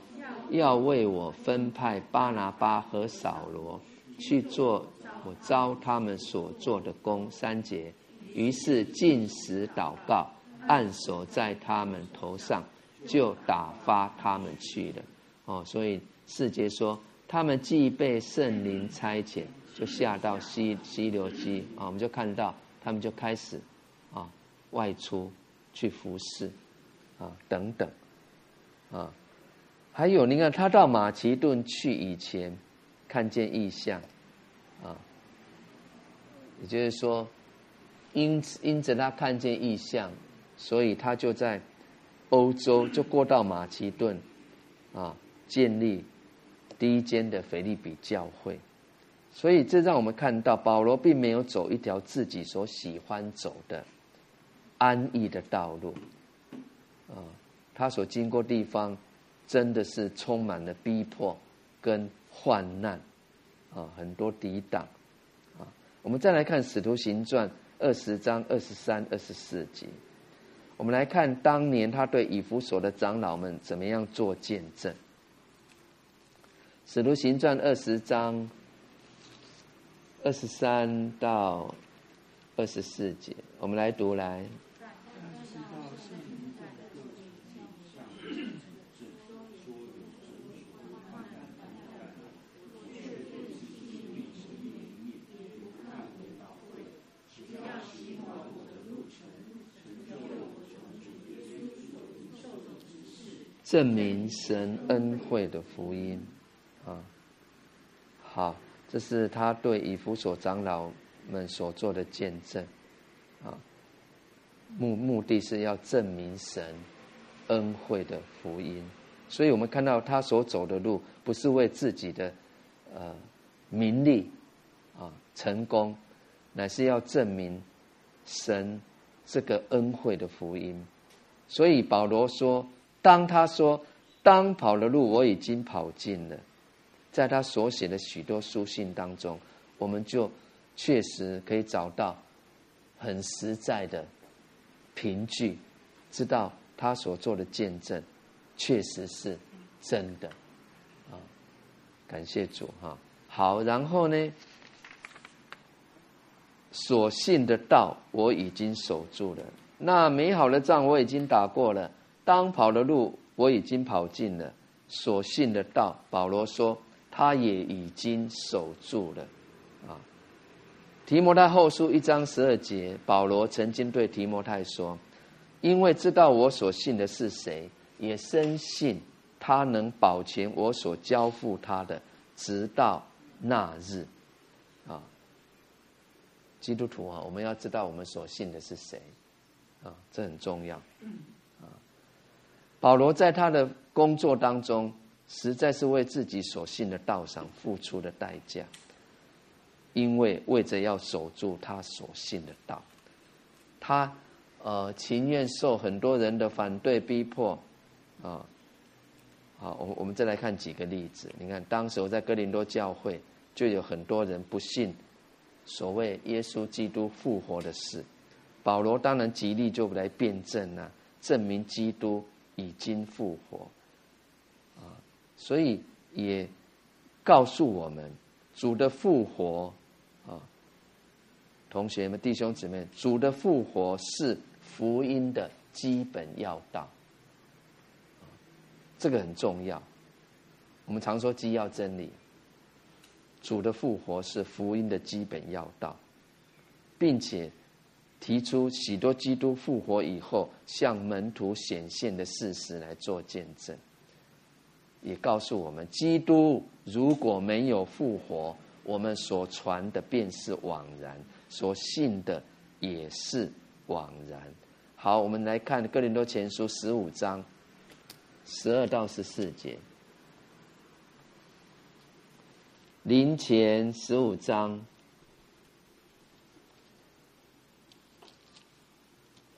要为我分派巴拿巴和扫罗去做我招他们所做的工。三节，于是进食祷告，按手在他们头上。就打发他们去了，哦，所以四节说，他们既被圣灵差遣，就下到溪溪流基啊，我们就看到他们就开始啊外出去服侍啊等等啊，还有你看他到马其顿去以前，看见异象啊，也就是说，因因着他看见异象，所以他就在。欧洲就过到马其顿，啊，建立第一间的腓立比教会，所以这让我们看到保罗并没有走一条自己所喜欢走的安逸的道路，啊，他所经过地方真的是充满了逼迫跟患难，啊，很多抵挡，啊，我们再来看《使徒行传》二十章二十三、二十四节。我们来看当年他对以弗所的长老们怎么样做见证，《使徒行传》二十章二十三到二十四节，我们来读来。证明神恩惠的福音，啊，好，这是他对以弗所长老们所做的见证，啊，目目的是要证明神恩惠的福音，所以我们看到他所走的路不是为自己的呃名利啊成功，乃是要证明神这个恩惠的福音，所以保罗说。当他说“当跑的路我已经跑尽了”，在他所写的许多书信当中，我们就确实可以找到很实在的凭据，知道他所做的见证确实是真的。啊，感谢主哈！好，然后呢，所信的道我已经守住了，那美好的仗我已经打过了。当跑的路我已经跑尽了，所信的道，保罗说他也已经守住了，啊。提摩太后书一章十二节，保罗曾经对提摩太说：“因为知道我所信的是谁，也深信他能保全我所交付他的，直到那日。”啊，基督徒啊，我们要知道我们所信的是谁，啊，这很重要。保罗在他的工作当中，实在是为自己所信的道上付出的代价，因为为着要守住他所信的道，他呃情愿受很多人的反对逼迫，啊，好，我我们再来看几个例子。你看，当时我在哥林多教会，就有很多人不信所谓耶稣基督复活的事，保罗当然极力就来辩证啊，证明基督。已经复活，啊，所以也告诉我们，主的复活啊，同学们、弟兄姊妹，主的复活是福音的基本要道，这个很重要。我们常说基要真理，主的复活是福音的基本要道，并且提出许多基督复活以后向门徒显现的事实来做见证，也告诉我们，基督如果没有复活，我们所传的便是枉然，所信的也是枉然。好，我们来看哥林多前书十五章十二到十四节。林前十五章，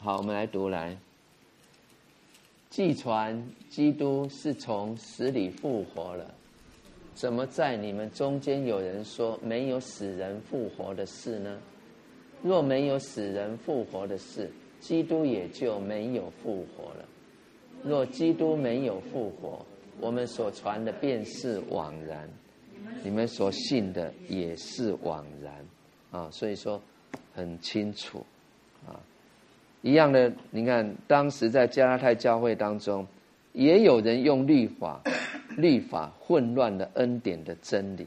好，我们来读来。既传基督是从死里复活了，怎么在你们中间有人说没有死人复活的事呢？若没有死人复活的事，基督也就没有复活了。若基督没有复活，我们所传的便是枉然。你们所信的也是枉然啊，所以说很清楚。一样的，你看当时在加拉太教会当中，也有人用律法、<coughs> 律法混乱了恩典的真理。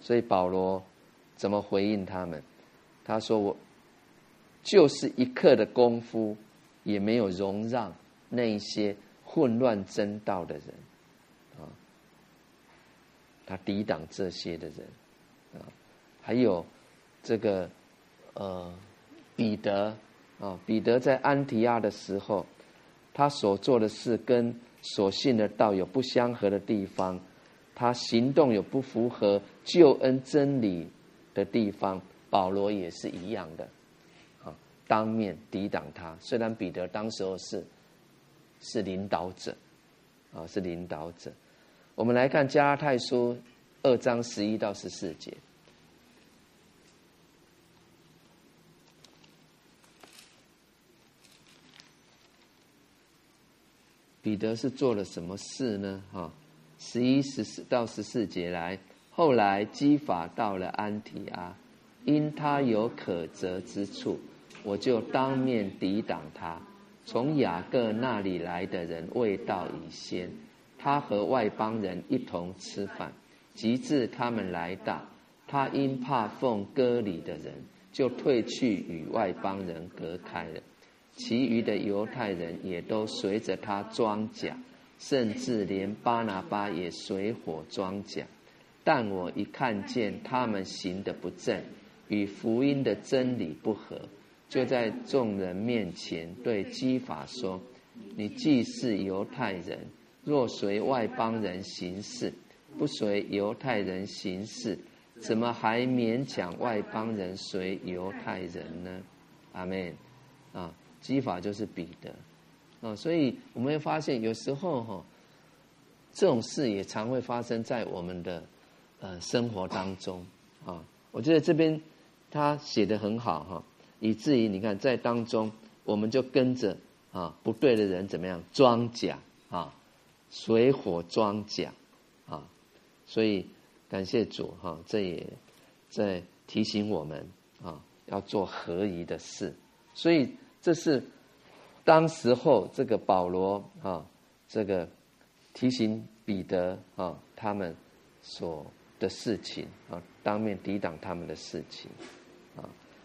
所以保罗怎么回应他们？他说：“我就是一刻的功夫，也没有容让那一些混乱真道的人啊。”他抵挡这些的人，啊，还有这个呃彼得啊，彼得在安提亚的时候，他所做的事跟所信的道有不相合的地方，他行动有不符合救恩真理的地方，保罗也是一样的，啊，当面抵挡他。虽然彼得当时候是是领导者，啊，是领导者。我们来看加拉太书二章十一到十四节，彼得是做了什么事呢？哈，十一十四到十四节来，后来基法到了安提阿，因他有可责之处，我就当面抵挡他。从雅各那里来的人未到以先。他和外邦人一同吃饭，及至他们来到，他因怕奉割礼的人，就退去与外邦人隔开了。其余的犹太人也都随着他装甲，甚至连巴拿巴也随伙装甲。但我一看见他们行的不正，与福音的真理不合，就在众人面前对基法说：“你既是犹太人。”若随外邦人行事，不随犹太人行事，怎么还勉强外邦人随犹太人呢？阿门。啊，基法就是彼得啊，所以我们会发现，有时候哈，这种事也常会发生在我们的呃生活当中啊。我觉得这边他写得很好哈，以至于你看在当中，我们就跟着啊不对的人怎么样装甲啊。水火装甲，啊，所以感谢主哈，这也在提醒我们啊，要做合宜的事。所以这是当时候这个保罗啊，这个提醒彼得啊，他们所的事情啊，当面抵挡他们的事情啊，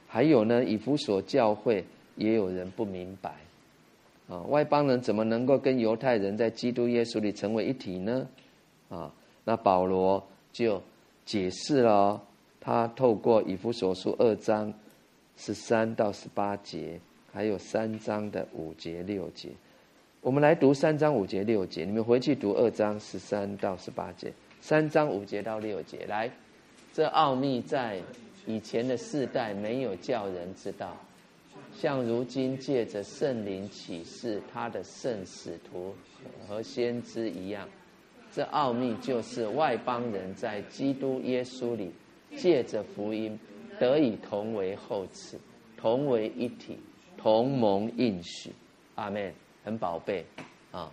还有呢，以弗所教会也有人不明白。啊，外邦人怎么能够跟犹太人在基督耶稣里成为一体呢？啊，那保罗就解释了，他透过以弗所书二章十三到十八节，还有三章的五节六节，我们来读三章五节六节，你们回去读二章十三到十八节，三章五节到六节，来，这奥秘在以前的世代没有叫人知道。像如今借着圣灵启示他的圣使徒和先知一样，这奥秘就是外邦人在基督耶稣里借着福音得以同为后嗣，同为一体，同盟应许。阿门。很宝贝啊，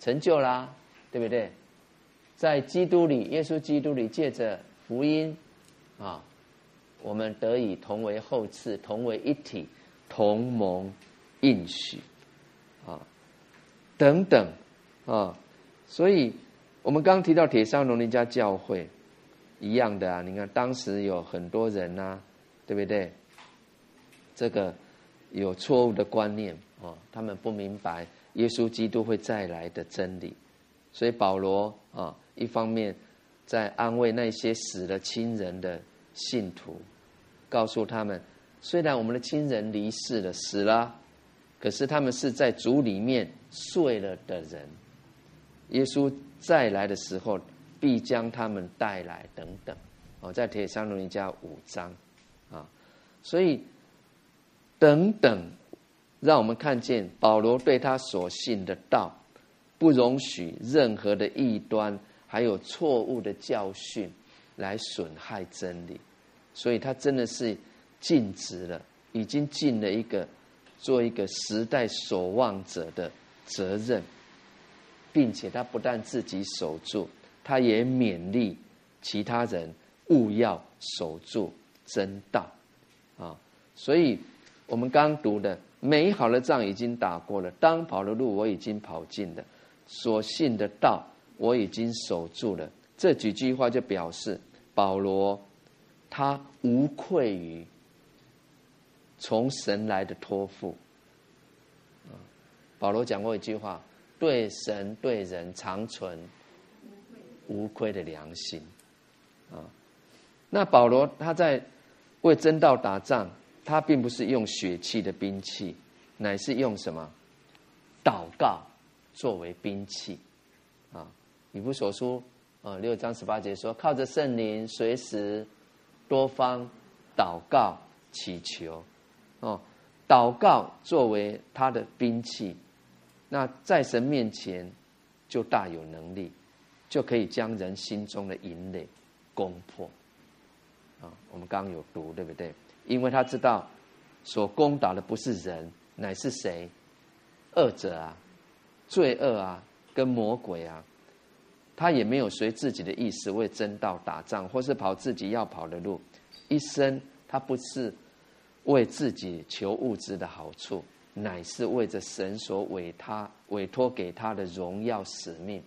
成就啦，对不对？在基督里，耶稣基督里借着福音啊，我们得以同为后嗣，同为一体，同盟应许啊，等等啊，所以我们刚提到帖撒罗尼迦教会一样的啊，你看当时有很多人呐、对不对？这个有错误的观念啊，他们不明白耶稣基督会再来的真理，所以保罗啊，一方面在安慰那些死了亲人的信徒，告诉他们，虽然我们的亲人离世了，死了，可是他们是在主里面睡了的人，耶稣再来的时候必将他们带来，等等。哦，在帖撒罗尼迦五章啊，所以。等等，让我们看见保罗对他所信的道，不容许任何的异端，还有错误的教训来损害真理，所以他真的是尽职了，已经尽了一个做一个时代守望者的责任，并且他不但自己守住，他也勉励其他人务要守住真道啊，所以。我们刚读的美好的仗已经打过了，当跑的路我已经跑尽了，所信的道我已经守住了。这几句话就表示保罗他无愧于从神来的托付。保罗讲过一句话：对神对人常存无愧的良心。啊，那保罗他在为真道打仗。他并不是用血气的兵器，乃是用什么？祷告作为兵器啊！以弗所书啊六章十八节说：“靠着圣灵，随时多方祷告祈求。”哦，祷告作为他的兵器，那在神面前就大有能力，就可以将人心中的营垒攻破。啊，我们刚刚有读，对不对？因为他知道，所攻打的不是人，乃是谁？恶者啊，罪恶啊，跟魔鬼啊。他也没有随自己的意思为真道打仗，或是跑自己要跑的路。一生他不是为自己求物质的好处，乃是为着神所委他委托给他的荣耀使命，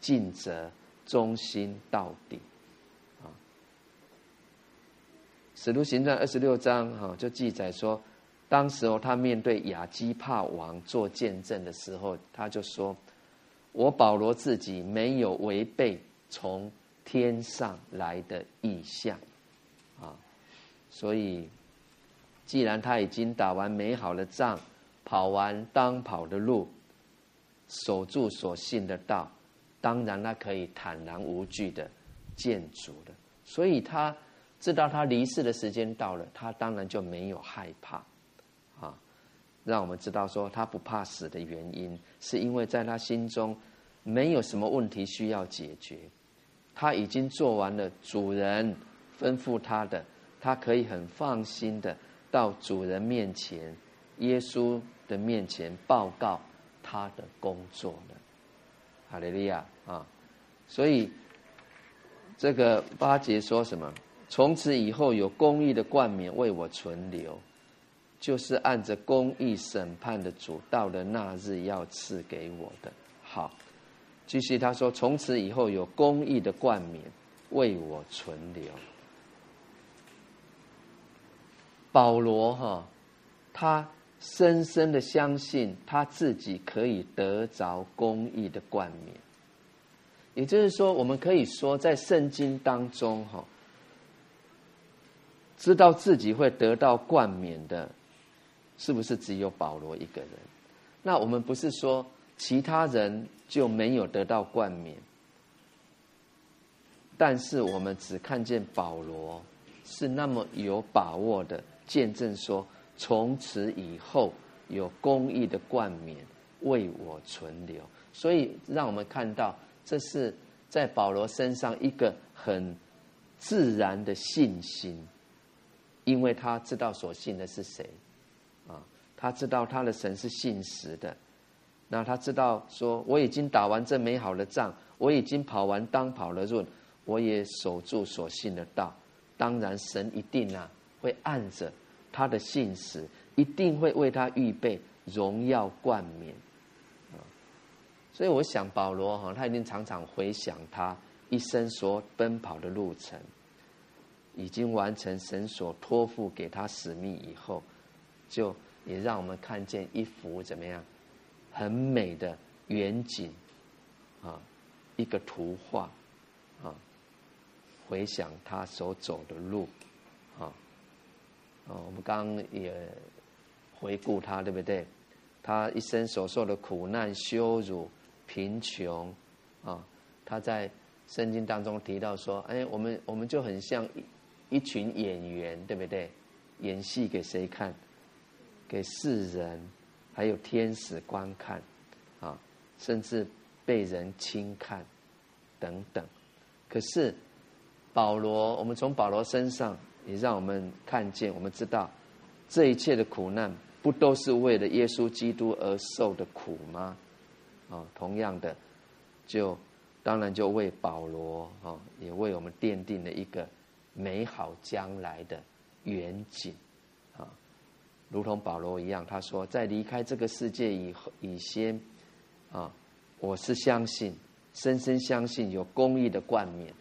尽责忠心到底。使徒行传二十六章哈，就记载说，当时候他面对亚基帕王做见证的时候，他就说：“我保罗自己没有违背从天上来的意象，啊，所以既然他已经打完美好的仗，跑完当跑的路，守住所信的道，当然他可以坦然无惧的见主了。所以他。”知道他离世的时间到了，他当然就没有害怕，啊，让我们知道说他不怕死的原因，是因为在他心中没有什么问题需要解决，他已经做完了主人吩咐他的，他可以很放心的到主人面前、耶稣的面前报告他的工作了。哈利路亚啊！所以这个巴结说什么？从此以后，有公义的冠冕为我存留，就是按着公义审判的主到了那日要赐给我的。好，继续他说：从此以后有公义的冠冕为我存留。保罗哈，他深深的相信他自己可以得着公义的冠冕，也就是说，我们可以说在圣经当中哈。知道自己会得到冠冕的，是不是只有保罗一个人？那我们不是说其他人就没有得到冠冕，但是我们只看见保罗是那么有把握的见证说，从此以后有公义的冠冕为我存留，所以让我们看到这是在保罗身上一个很自然的信心。因为他知道所信的是谁，啊，他知道他的神是信实的，那他知道说，我已经打完这美好的仗，我已经跑完当跑的路，我也守住所信的道。当然，神一定啊会按着他的信实，一定会为他预备荣耀冠冕。啊所以我想保罗哈，他一定常常回想他一生所奔跑的路程，已经完成神所托付给他使命以后，就也让我们看见一幅怎么样很美的远景啊，一个图画啊，回想他所走的路啊，啊，我们刚刚也回顾他，对不对？他一生所受的苦难、羞辱。贫穷，啊，他在圣经当中提到说：“哎，我们我们就很像一群演员，对不对？演戏给谁看？给世人，还有天使观看，啊，甚至被人轻看，等等。可是保罗，我们从保罗身上也让我们看见，我们知道这一切的苦难，不都是为了耶稣基督而受的苦吗？”啊，同样的，就当然就为保罗啊，也为我们奠定了一个美好将来的远景啊，如同保罗一样，他说，在离开这个世界以后以先啊，我是相信，深深相信有公义的冠冕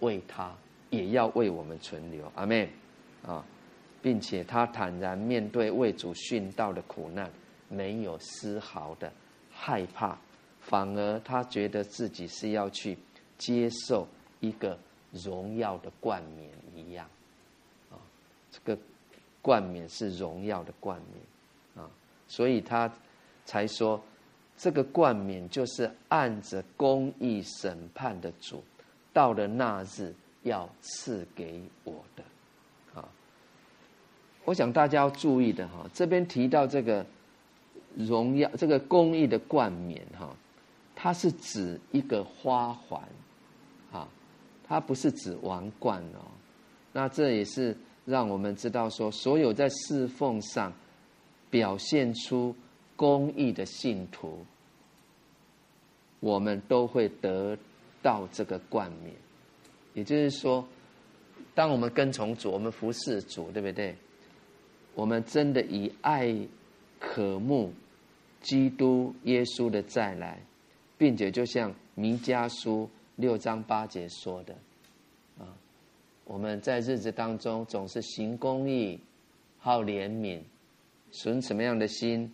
为他，也要为我们存留，阿门啊，并且他坦然面对为主殉道的苦难，没有丝毫的。害怕，反而他觉得自己是要去接受一个荣耀的冠冕一样，啊，这个冠冕是荣耀的冠冕，啊，所以他才说，这个冠冕就是按着公义审判的主，到了那日要赐给我的，啊，我想大家要注意的哈，这边提到这个。荣耀这个公义的冠冕哈，它是指一个花环，它不是指王冠哦。那这也是让我们知道说，所有在侍奉上表现出公义的信徒，我们都会得到这个冠冕。也就是说，当我们跟从主，我们服侍主，对不对？我们真的以爱。渴慕基督耶稣的再来，并且就像弥迦书六章八节说的，啊，我们在日子当中总是行公义、好怜悯，存什么样的心？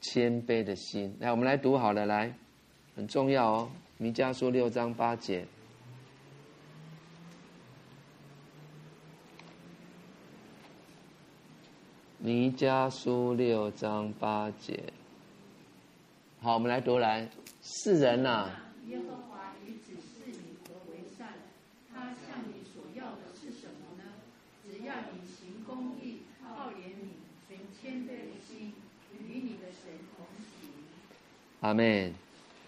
谦卑的心。来，我们来读好了，来，很重要哦，弥迦书六章八节。弥迦书六章八节，好，我们来读来。世人呐、啊，耶和华已指示你何为善，他向你所要的是什么呢？只要你行公义、好怜悯、存谦卑的心，与你的神同行。阿门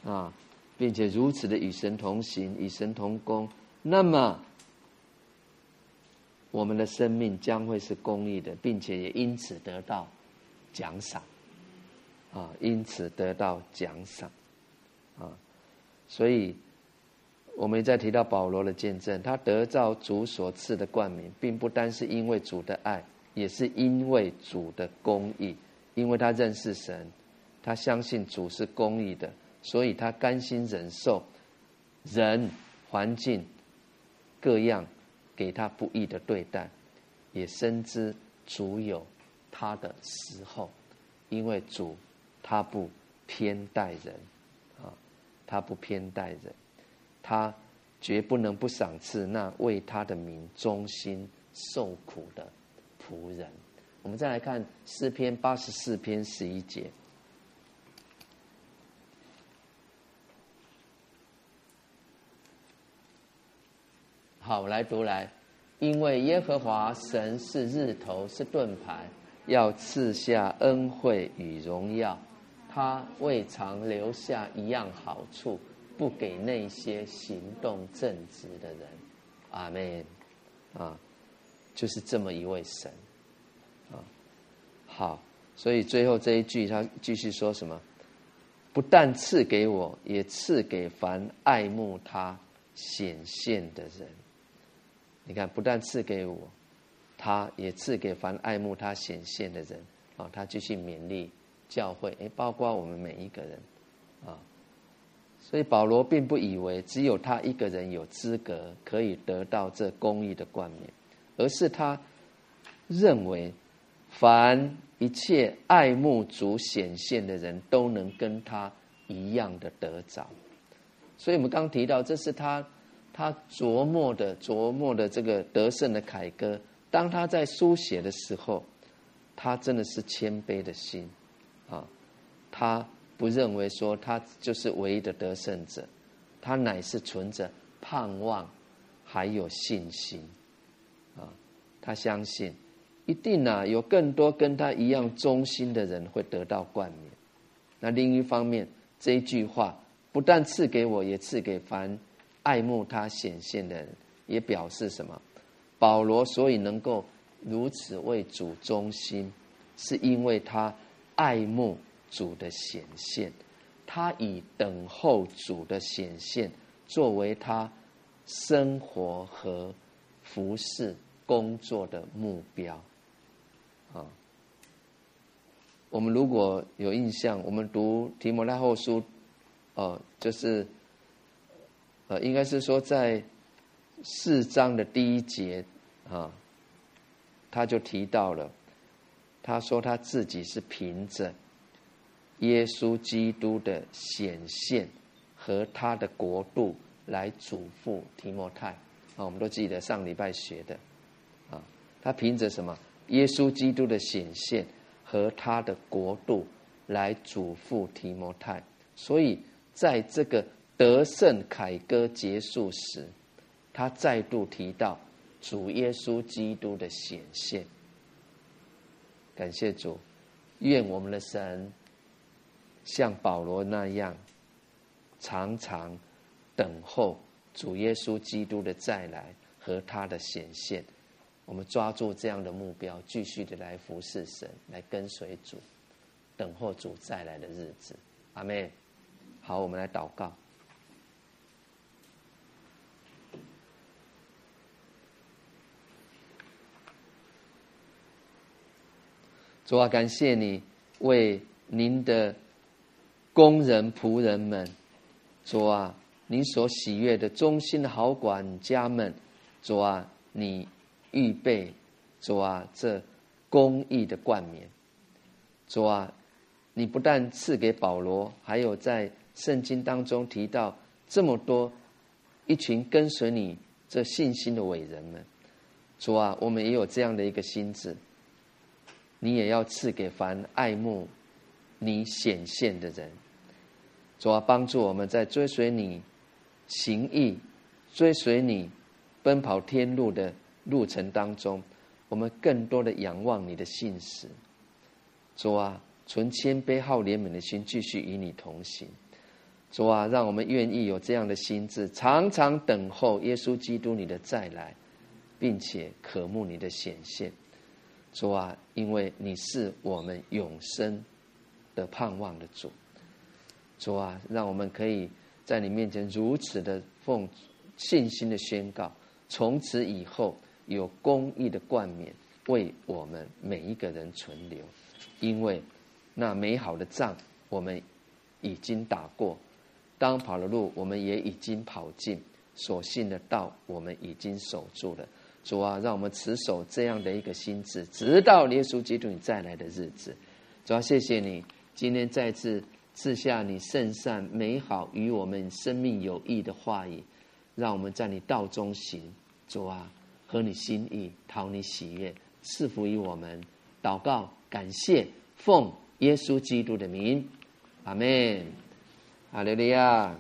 啊，并且如此的与神同行，与神同工，那么。我们的生命将会是公义的，并且也因此得到奖赏，啊，因此得到奖赏，啊，所以我们再提到保罗的见证，他得到主所赐的冠名，并不单是因为主的爱，也是因为主的公义，因为他认识神，他相信主是公义的，所以他甘心忍受人、环境各样。给他不义的对待，也深知主有他的时候，因为主他不偏待人，啊，他不偏待人，他绝不能不赏赐那为他的名忠心受苦的仆人。我们再来看诗篇八十四篇十一节。好，我来读来，因为耶和华神是日头，是盾牌，要赐下恩惠与荣耀。他未尝留下一样好处，不给那些行动正直的人。阿门。啊，就是这么一位神。啊，好，所以最后这一句，他继续说什么？不但赐给我，也赐给凡爱慕他显现的人。你看，不但赐给我，他也赐给凡爱慕他显现的人。啊，他继续勉励教会，诶，包括我们每一个人，啊，所以保罗并不以为只有他一个人有资格可以得到这公义的冠冕，而是他认为，凡一切爱慕主显现的人都能跟他一样的得着。所以我们刚提到，这是他他琢磨的琢磨的这个得胜的凯歌。当他在书写的时候，他真的是谦卑的心，他不认为说他就是唯一的得胜者，他乃是存着盼望还有信心啊，他相信一定啊有更多跟他一样忠心的人会得到冠冕。那另一方面，这一句话不但赐给我，也赐给凡爱慕他显现的人，也表示什么？保罗所以能够。如此为主忠心，是因为他爱慕主的显现，他以等候主的显现作为他生活和服侍工作的目标。啊，我们如果有印象，我们读提摩太后书，哦，就是，呃，应该是说在四章的第一节啊。他就提到了，他说他自己是凭着耶稣基督的显现和他的国度来嘱咐提摩太啊，我们都记得上礼拜学的啊，他凭着什么？耶稣基督的显现和他的国度来嘱咐提摩太，所以在这个得胜凯歌结束时，他再度提到。主耶稣基督的显现，感谢主，愿我们的神像保罗那样，常常等候主耶稣基督的再来和他的显现。我们抓住这样的目标，继续的来服侍神，来跟随主，等候主再来的日子。阿门。好，我们来祷告。主啊，感谢你为您的工人仆人们，主啊，你所喜悦的忠心的好管家们，主啊，你预备，主啊，这公义的冠冕，主啊，你不但赐给保罗，还有在圣经当中提到这么多一群跟随你这信心的伟人们，主啊，我们也有这样的一个心智。你也要赐给凡爱慕你显现的人，主啊，帮助我们在追随你行义、追随你奔跑天路的路程当中，我们更多的仰望你的信实。主啊，存谦卑好怜悯的心，继续与你同行。主啊，让我们愿意有这样的心志，常常等候耶稣基督你的再来，并且渴慕你的显现。主啊，因为你是我们永生的盼望的主，主啊，让我们可以在你面前如此的奉信心的宣告，从此以后有公义的冠冕为我们每一个人存留，因为那美好的仗我们已经打过，当跑的路我们也已经跑尽，所信的道我们已经守住了。主啊，让我们持守这样的一个心志，直到耶稣基督你再来的日子。主啊，谢谢你今天再次赐下你圣善美好与我们生命有益的话语，让我们在你道中行。主啊，合你心意，讨你喜悦，赐福于我们。祷告，感谢，奉耶稣基督的名，阿门。哈利亚。